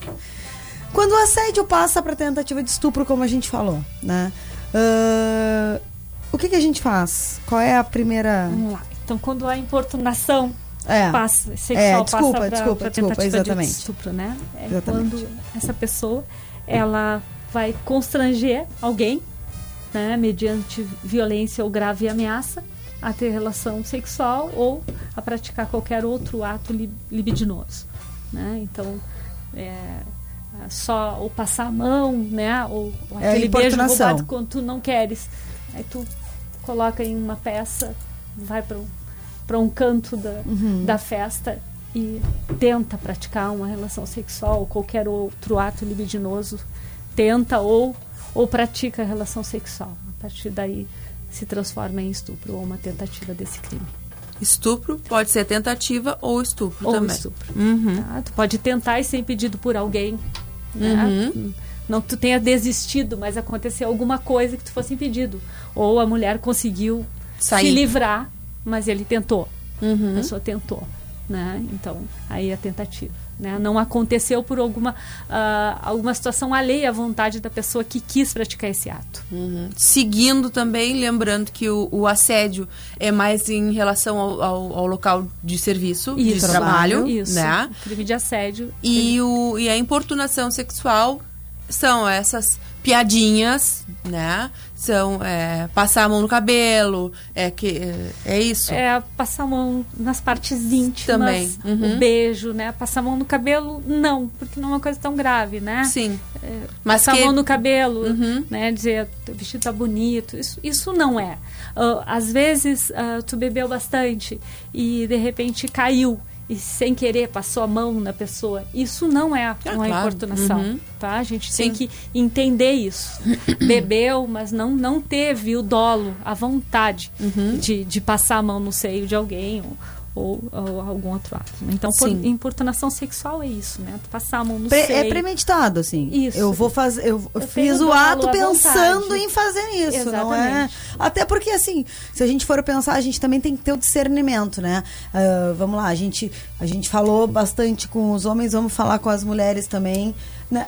Quando o assédio passa para tentativa de estupro, como a gente falou, né? Ah, o que, que a gente faz? Qual é a primeira. Vamos lá. Então, quando a importunação É. passa, sexual É, desculpa, passa pra, desculpa, pra desculpa, tentativa exatamente. de estupro, né? É Exatamente. quando essa pessoa ela vai constranger alguém, né, mediante violência ou grave ameaça, a ter relação sexual ou a praticar qualquer outro ato li- libidinoso, né? Então, é, só ou passar a mão, né, ou, ou É aquele beijo importunação. roubado quando tu não queres, aí tu coloca em uma peça, vai para um, pra um canto da, Uhum. da festa e tenta praticar uma relação sexual ou qualquer outro ato libidinoso, tenta ou, ou pratica a relação sexual. A partir daí se transforma em estupro ou uma tentativa desse crime. Estupro pode ser tentativa ou estupro Ou também. estupro. Uhum. Tá? Tu pode tentar e ser impedido por alguém. Né? Uhum. Não que tu tenha desistido, mas aconteceu alguma coisa que tu fosse impedido. Ou a mulher conseguiu Sair. se livrar, mas ele tentou. Uhum. A pessoa tentou. Né? Então, aí é a tentativa. Né? Não aconteceu por alguma, ah, alguma situação alheia à vontade da pessoa que quis praticar esse ato. Uhum. Seguindo também, lembrando que o, o assédio é mais em relação ao, ao- ao local de serviço, de Isso. trabalho, Isso. né? Crime de assédio. E, o, e a importunação sexual são essas piadinhas, né? São é, passar a mão no cabelo, é que é, é isso. É passar a mão nas partes íntimas, Também, uhum. o beijo, né? Passar a mão no cabelo, não, porque não é uma coisa tão grave, né? Sim. É, Mas passar que- a mão no cabelo, Uhum. né? Dizer, teu vestido tá bonito, isso, isso não é. Ah, às vezes, ah, tu bebeu bastante e, de repente, caiu e sem querer passou a mão na pessoa, isso não é uma claro. importunação, Uhum. tá? A gente Sim. tem que entender isso. [coughs] Bebeu, mas não, não teve o dolo, a vontade Uhum. de, de passar a mão no seio de alguém ou, ou, ou algum outro ato. né? Então, por, importunação sexual é isso, né? Passar a mão no Pre- seio. é premeditado, assim. Isso. Eu vou fazer. Eu, eu fiz o ato pensando em fazer isso, não é? Exatamente. Até porque, assim, se a gente for pensar, a gente também tem que ter o discernimento, né? Ah, vamos lá, a gente, a gente falou bastante com os homens, vamos falar com as mulheres também, né?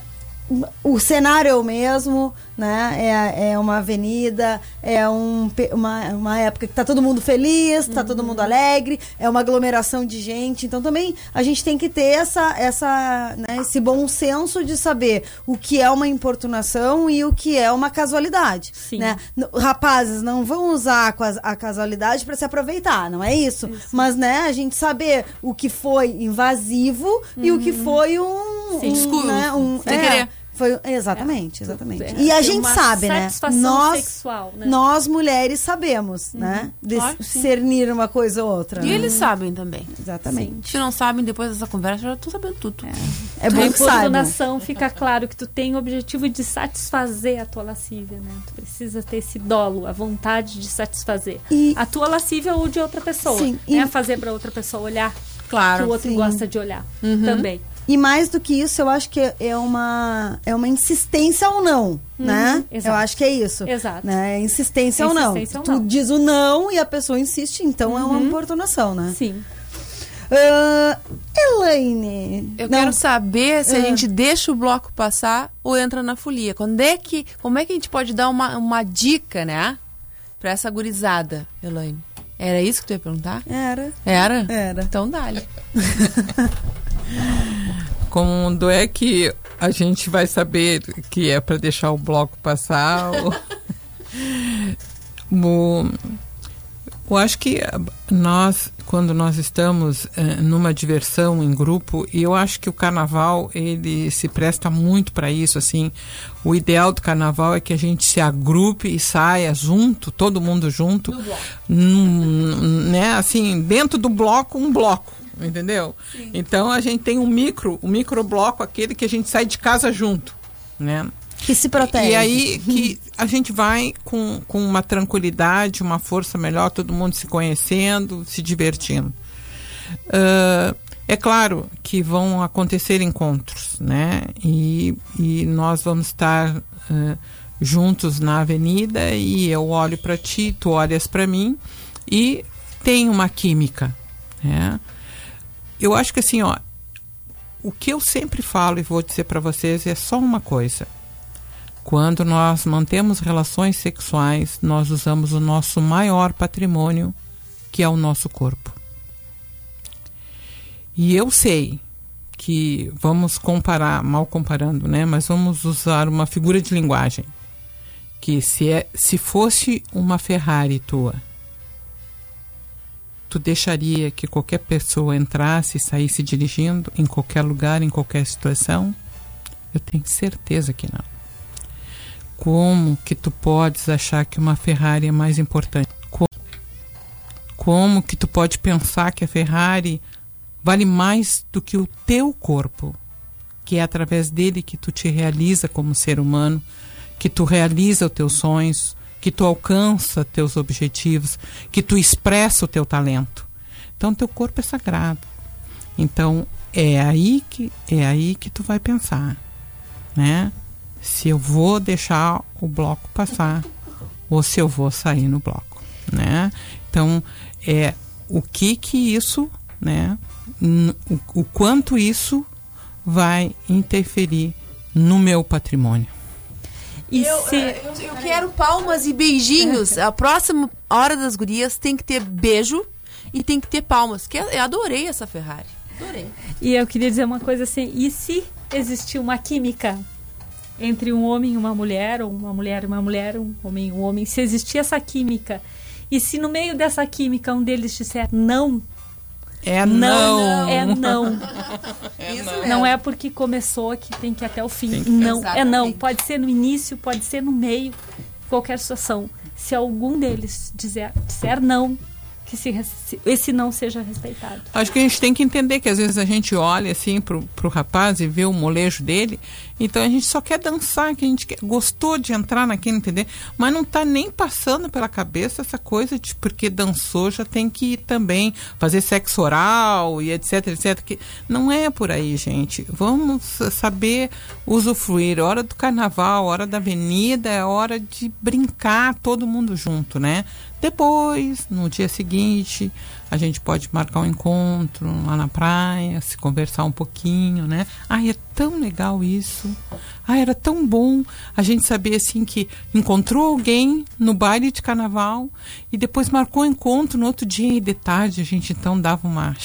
O cenário é o mesmo, né? É, é uma avenida, é um, uma, uma época que tá todo mundo feliz, tá todo mundo alegre, é uma aglomeração de gente. Então também a gente tem que ter essa, essa, né, esse bom senso de saber o que é uma importunação e o que é uma casualidade. Né? N- Rapazes, não vão usar a, cas- a casualidade para se aproveitar, não é isso? Mas né, a gente saber o que foi invasivo e o que foi um. Sim. um, Desculpa, né, um sem é, querer. Foi, exatamente, exatamente. É, e a gente sabe, né? Nós, sexual, né? nós mulheres sabemos, né? claro que sim. Discernir uma coisa ou outra. E né? eles sabem também. Exatamente. Se não sabem, depois dessa conversa, eu já tô sabendo tudo. É bom a que saibam. importunação fica claro que tu tem o objetivo de satisfazer a tua lascívia, né? Tu precisa ter esse dolo, a vontade de satisfazer E- a tua lascívia ou de outra pessoa. Sim, né? e- Fazer pra outra pessoa olhar Claro, que o outro sim. gosta de olhar Uhum. também. E mais do que isso, eu acho que é uma, é uma insistência ou não, né? Eu exato. acho que é isso. Exato. Né? É Insistência, ou não. Insistência ou tu não. diz o não e a pessoa insiste, então é uma Uhum. importunação, né? Sim. Ah, Elaine. Eu não, quero saber se a Ah. gente deixa o bloco passar ou entra na folia. Quando é que, como é que a gente pode dar uma, uma dica, né? Pra essa gurizada, Elaine? Era isso que tu ia perguntar? Era. Era? Era. Então dá-lhe. [laughs] Quando é que a gente vai saber que é para deixar o bloco passar? o, [laughs] eu acho que nós, quando nós estamos eh, numa diversão em grupo, e eu acho que o carnaval ele se presta muito para isso. Assim, o ideal do carnaval é que a gente se agrupe e saia junto, todo mundo junto, num- né? Assim, dentro do bloco, um bloco. Entendeu? Então a gente tem um micro, um micro bloco, aquele que a gente sai de casa junto, né? Que se protege. E aí que a gente vai com, com uma tranquilidade, uma força melhor, todo mundo se conhecendo, se divertindo. Ah, é claro que vão acontecer encontros, né? E, e nós vamos estar ah, juntos na avenida e eu olho para ti, tu olhas para mim e tem uma química, né? Eu acho que assim, ó, o que eu sempre falo e vou dizer para vocês é só uma coisa. Quando nós mantemos relações sexuais, nós usamos o nosso maior patrimônio, que é o nosso corpo. E eu sei que vamos comparar, mal comparando, né, mas vamos usar uma figura de linguagem que se é, se fosse uma Ferrari tua, tu deixaria que qualquer pessoa entrasse e saísse dirigindo em qualquer lugar, em qualquer situação? Eu tenho certeza que não. Como que tu podes achar que uma Ferrari é mais importante? Co- Como que tu pode pensar que a Ferrari vale mais do que o teu corpo, que é através dele que tu te realiza como ser humano, que tu realiza os teus sonhos, que tu alcança teus objetivos, que tu expressa o teu talento. Então teu corpo é sagrado. Então é aí que é aí que tu vai pensar, né? Se eu vou deixar o bloco passar ou se eu vou sair no bloco, né? Então é o que que isso, né? O, o quanto isso vai interferir no meu patrimônio. E eu, se- eu, eu quero palmas e beijinhos. [laughs] A próxima hora das gurias tem que ter beijo e tem que ter palmas. Que eu adorei essa Ferrari. Adorei. E eu queria dizer uma coisa assim, e se existir uma química entre um homem e uma mulher, ou uma mulher e uma mulher, um homem e um homem, se existir essa química, e se no meio dessa química um deles disser não, É não, não. é não. É não. Não é porque começou que tem que ir até o fim. Que- Não, é Exatamente. não. Pode ser no início, pode ser no meio, qualquer situação. Se algum deles dizer, disser não, que se, esse não seja respeitado. Acho que a gente tem que entender que às vezes a gente olha assim pro, pro rapaz e vê o molejo dele, então a gente só quer dançar, que a gente quer, gostou de entrar naquilo, entender? Mas não tá nem passando pela cabeça essa coisa de porque dançou já tem que também fazer sexo oral e etc, etc. Que não é por aí, gente. Vamos saber usufruir. Hora do carnaval, hora da avenida, é hora de brincar todo mundo junto, né? Depois, no dia seguinte, a gente pode marcar um encontro lá na praia, se conversar um pouquinho, né? Ai, é tão legal isso. Ai, era tão bom a gente saber assim que encontrou alguém no baile de carnaval e depois marcou um encontro no outro dia e de tarde a gente então dava uma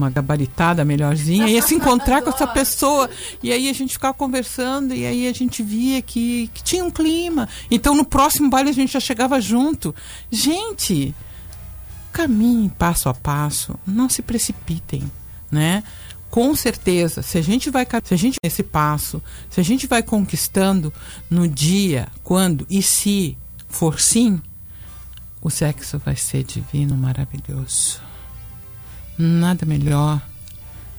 uma gabaritada melhorzinha, ia se encontrar com essa pessoa. E aí a gente ficava conversando e aí a gente via que, que tinha um clima. Então no próximo baile a gente já chegava junto. Gente, caminhem passo a passo, não se precipitem, né? Com certeza, se a gente vai se a gente esse passo, se a gente vai conquistando no dia, quando e se for sim, o sexo vai ser divino, maravilhoso. Nada melhor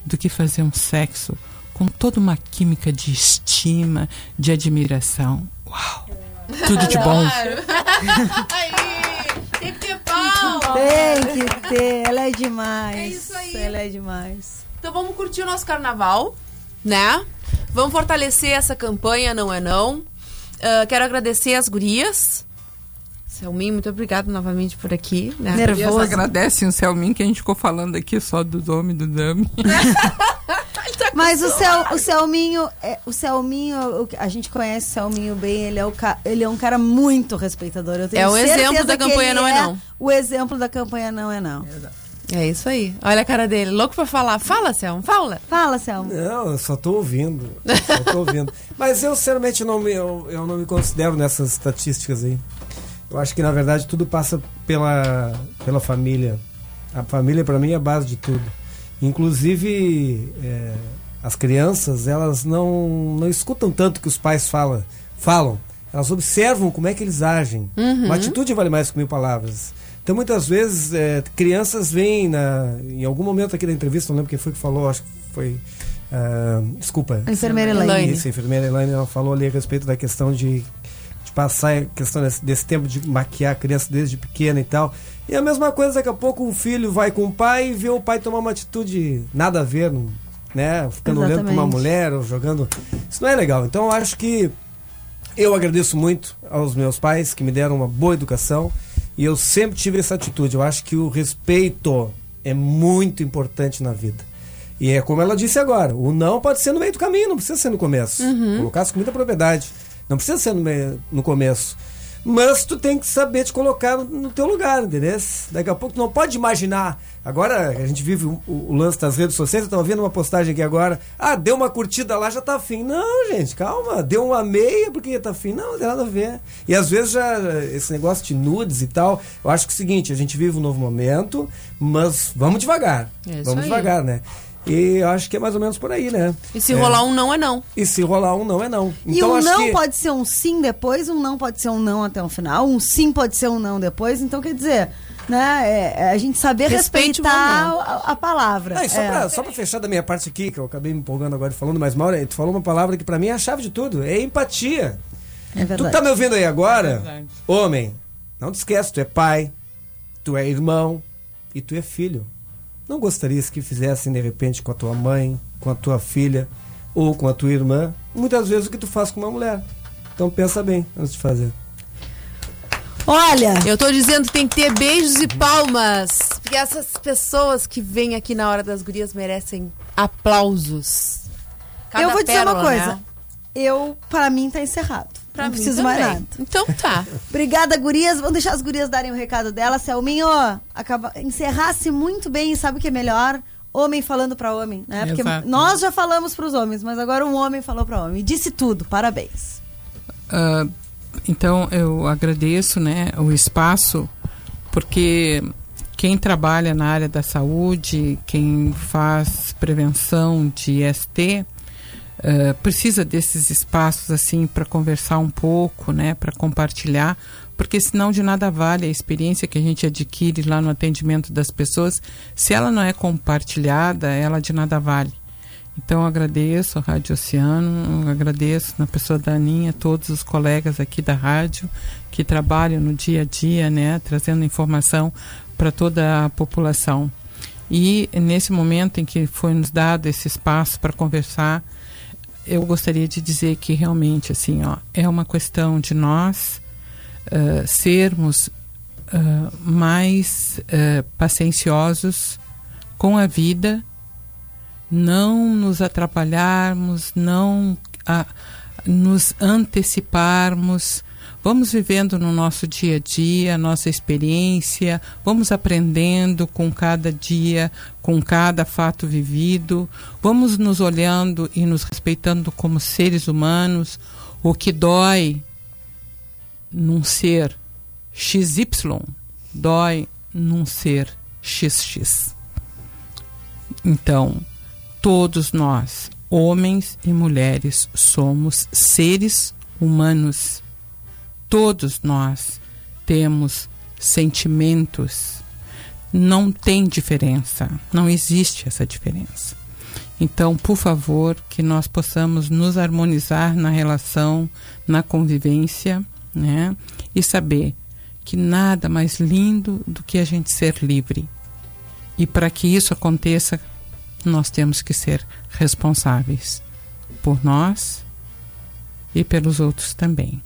do que fazer um sexo com toda uma química de estima, de admiração. Uau! Tudo de bom. [laughs] Tem que ter palma. Tem que ter, ela é demais. É isso aí. Ela é demais. Então vamos curtir o nosso carnaval, né? Vamos fortalecer essa campanha Não é Não. Ah, quero agradecer as gurias. Selmin, muito obrigado novamente por aqui. Né? Nervoso. Agradecem o Selmin que a gente ficou falando aqui só do homem do dame. [laughs] Mas o, Cel, o Selminho, é, o Selminho, o- a gente conhece o Selminho bem, ele é, o ele é um cara muito respeitador. Eu tenho É um exemplo da campanha Não é Não. O exemplo da campanha Não é Não. É isso aí. Olha a cara dele, louco pra falar. Fala, Selma, fala. Fala, Selma. Não, eu só tô ouvindo. Só tô ouvindo. [laughs] Mas eu, sinceramente, não me, eu, eu não me considero nessas estatísticas aí. Eu acho que, na verdade, tudo passa pela, pela família. A família, para mim, é a base de tudo. Inclusive, é, as crianças, elas não, não escutam tanto que os pais fala, falam. Elas observam como é que eles agem. Uhum. Uma atitude vale mais que mil palavras. Então, muitas vezes, é, crianças vêm na, em algum momento aqui da entrevista, não lembro quem foi que falou, acho que foi. ah, desculpa. A enfermeira Elaine. Isso, a enfermeira Elaine ela falou ali a respeito da questão de passar a questão desse, desse tempo de maquiar a criança desde pequena e tal. E a mesma coisa, daqui a pouco um filho vai com o pai e vê o pai tomar uma atitude nada a ver, não- né? Ficando olhando para uma Exatamente. mulher ou jogando. Isso não é legal. Então eu acho que eu agradeço muito aos meus pais que me deram uma boa educação e eu sempre tive essa atitude. Eu acho que o respeito é muito importante na vida. E é como ela disse agora, o não pode ser no meio do caminho, não precisa ser no começo. Uhum. Colocar com muita propriedade. Não precisa ser no, meio, no começo. Mas tu tem que saber te colocar no, no teu lugar, entendeu? Daqui a pouco tu não pode imaginar. Agora a gente vive o, o lance das redes sociais, eu tava vendo uma postagem aqui agora. Ah, deu uma curtida lá, já tá afim. Não, gente, calma. Deu uma meia porque tá afim. Não, não tem nada a ver. E às vezes já esse negócio de nudes e tal. Eu acho que é o seguinte, a gente vive um novo momento, mas vamos devagar. É isso vamos aí. devagar, né? E eu acho que é mais ou menos por aí, né? E se É. rolar um não é não. E se rolar um não é não. E Então um acho não que... pode ser um sim depois, um não pode ser um não até o final, um sim pode ser um não depois. Então, quer dizer, né, é, é a gente saber Respeite respeitar a, a palavra. Ah, e só, É. pra, só pra fechar da minha parte aqui, que eu acabei me empolgando agora e falando, mas Maura, tu falou uma palavra que pra mim é a chave de tudo, é empatia. É Tu verdade. tá me ouvindo aí agora? Verdade. Homem, não te esquece, tu é pai, tu é irmão e tu é filho. Não gostarias que fizessem de repente com a tua mãe, com a tua filha ou com a tua irmã, muitas vezes o que tu faz com uma mulher. Então pensa bem antes de fazer. Olha, Eu tô dizendo que tem que ter beijos e palmas. Porque essas pessoas que vêm aqui na hora das gurias merecem aplausos. Cada eu vou dizer uma pérola, coisa. né? Eu, para mim, tá encerrado. Pra não preciso mais também. nada. Então tá. [laughs] Obrigada, gurias. Vamos deixar as gurias darem o recado dela. Selminho, acaba... encerrasse muito bem e sabe o que é melhor? Homem falando pra homem, né? Porque Exato. nós já falamos pros homens, mas agora um homem falou pra homem. E disse tudo. Parabéns. Ah, então eu agradeço né, o espaço, porque quem trabalha na área da saúde, quem faz prevenção de IST, eh, precisa desses espaços assim para conversar um pouco, né, para compartilhar, porque senão de nada vale a experiência que a gente adquire lá no atendimento das pessoas, se ela não é compartilhada, ela de nada vale. Então agradeço a Rádio Oceano, agradeço na pessoa da Aninha, todos os colegas aqui da rádio que trabalham no dia a dia, né, trazendo informação para toda a população. E nesse momento em que foi nos dado esse espaço para conversar, eu gostaria de dizer que realmente assim, ó, é uma questão de nós uh, sermos uh, mais uh, pacienciosos com a vida não nos atrapalharmos, não nos anteciparmos. Vamos vivendo no nosso dia a dia, nossa experiência, vamos aprendendo com cada dia, com cada fato vivido, vamos nos olhando e nos respeitando como seres humanos. O que dói num ser XY dói num ser XX. Então, todos nós, homens e mulheres, somos seres humanos. Todos nós temos sentimentos. Não tem diferença, não existe essa diferença. Então, por favor, que nós possamos nos harmonizar na relação, na convivência, né? E saber que nada mais lindo do que a gente ser livre. E para que isso aconteça, nós temos que ser responsáveis por nós e pelos outros também.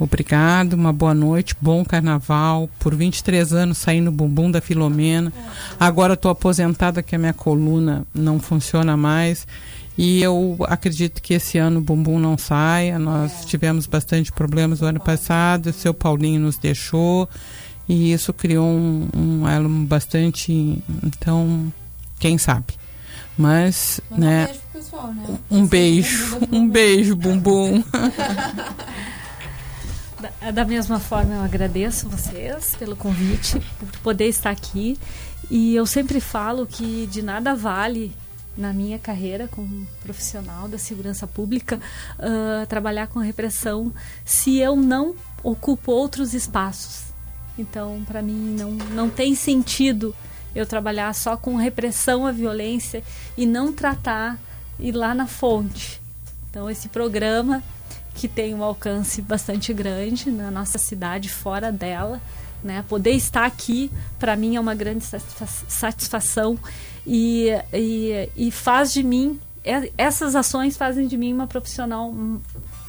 Obrigado, uma boa noite, bom carnaval. Por 23 anos saí no bumbum da Filomena. Agora estou aposentada que a minha coluna não funciona mais. E eu acredito que esse ano o bumbum não saia. Nós tivemos bastante problemas no ano passado. O seu Paulinho nos deixou. E isso criou um, um bastante. Então, quem sabe? Mas, Manda né? um beijo pro pessoal, né? Um beijo, um beijo, bumbum. [laughs] Da, da mesma forma, eu agradeço vocês pelo convite, por poder estar aqui. E eu sempre falo que de nada vale na minha carreira como profissional da segurança pública ah, trabalhar com repressão se eu não ocupo outros espaços. Então, para mim, não, não tem sentido eu trabalhar só com repressão à violência e não tratar ir lá na fonte. Então, esse programa que tem um alcance bastante grande na nossa cidade, fora dela, né? Poder estar aqui, para mim, é uma grande satisfa- satisfação e, e, e faz de mim, essas ações fazem de mim uma profissional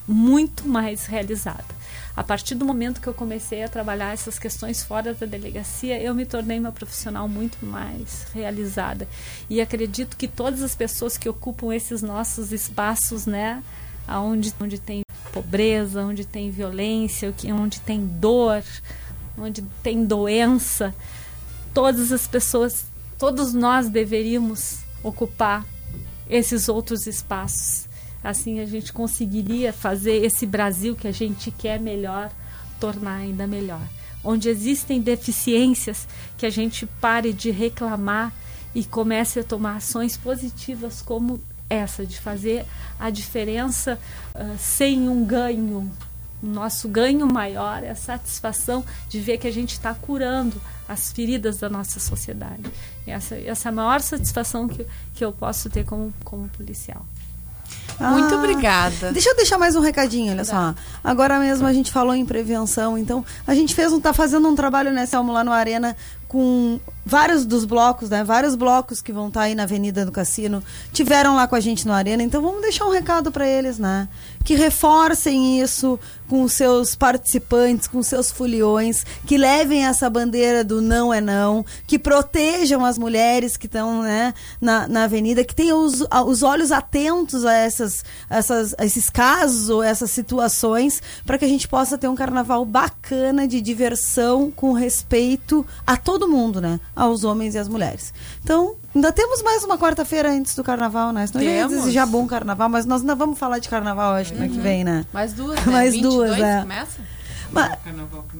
muito mais realizada. A partir do momento que eu comecei a trabalhar essas questões fora da delegacia, eu me tornei uma profissional muito mais realizada. E acredito que todas as pessoas que ocupam esses nossos espaços, né, onde, onde tem pobreza, onde tem violência, onde tem dor, onde tem doença, todas as pessoas, todos nós deveríamos ocupar esses outros espaços. Assim a gente conseguiria fazer esse Brasil que a gente quer melhor, tornar ainda melhor. Onde existem deficiências, que a gente pare de reclamar e comece a tomar ações positivas como essa, de fazer a diferença ah, sem um ganho. O nosso ganho maior é a satisfação de ver que a gente está curando as feridas da nossa sociedade. E essa, essa é a maior satisfação que, que eu posso ter como, como policial. Muito Ah, obrigada. Deixa eu deixar mais um recadinho, olha só. Agora mesmo a gente falou em prevenção, então a gente fez um, tá fazendo um trabalho nessa alma lá no Arena com vários dos blocos, né? Vários blocos que vão estar aí na Avenida do Cassino tiveram lá com a gente no Arena, então vamos deixar um recado para eles, né? Que reforcem isso com seus participantes, com seus foliões, que levem essa bandeira do não é não, que protejam as mulheres que estão né, na, na avenida, que tenham os, os olhos atentos a, essas, essas, esses casos ou essas situações, para que a gente possa ter um carnaval bacana de diversão, com respeito a todo mundo, né? Aos homens e às mulheres. Então, ainda temos mais uma quarta-feira antes do carnaval, né? Senão ia Temos. desejar bom carnaval, mas nós ainda vamos falar de carnaval, acho, ano que vem, né? Mais duas, né? [laughs] Mais 22 duas, é. começa? Ma-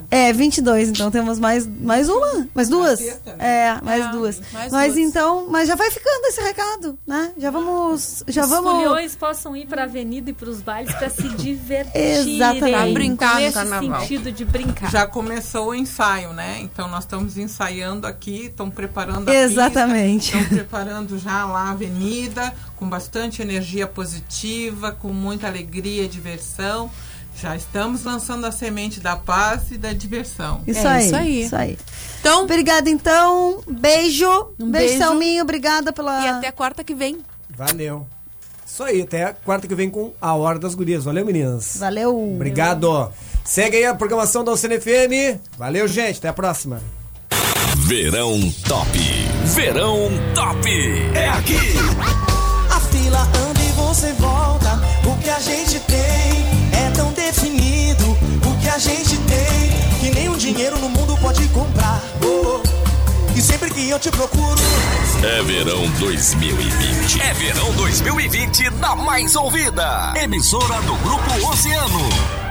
É, 22, então temos mais, mais uma, mais duas. É, mais duas. mais mas duas. então, mas já vai ficando esse recado, né? Já vamos, já Os vamos foliões possam ir para a avenida e para os bailes para se divertir. Exatamente. Pra brincar no nesse carnaval. sentido de brincar. Já começou o ensaio, né? Então nós estamos ensaiando aqui, estão preparando a Exatamente. estão preparando já lá a avenida com bastante energia positiva, com muita alegria e diversão. Já estamos lançando a semente da paz e da diversão. Isso, É aí, isso aí. Isso aí. Então, Obrigada, então. Beijo. Um beijo, beijo. Salminho. Obrigada pela. e até quarta que vem. Valeu. Isso aí, até a quarta que vem com a Hora das Gurias. Valeu, meninas. Valeu. Obrigado. Segue aí a programação da UCN FM. Valeu, gente. Até a próxima. Verão Top. Verão Top. É aqui. A fila anda e você gente tem que nem um dinheiro no mundo pode comprar. Oh, E sempre que eu te procuro, É verão 2020. É verão 2020 na mais ouvida. Emissora do Grupo Oceano.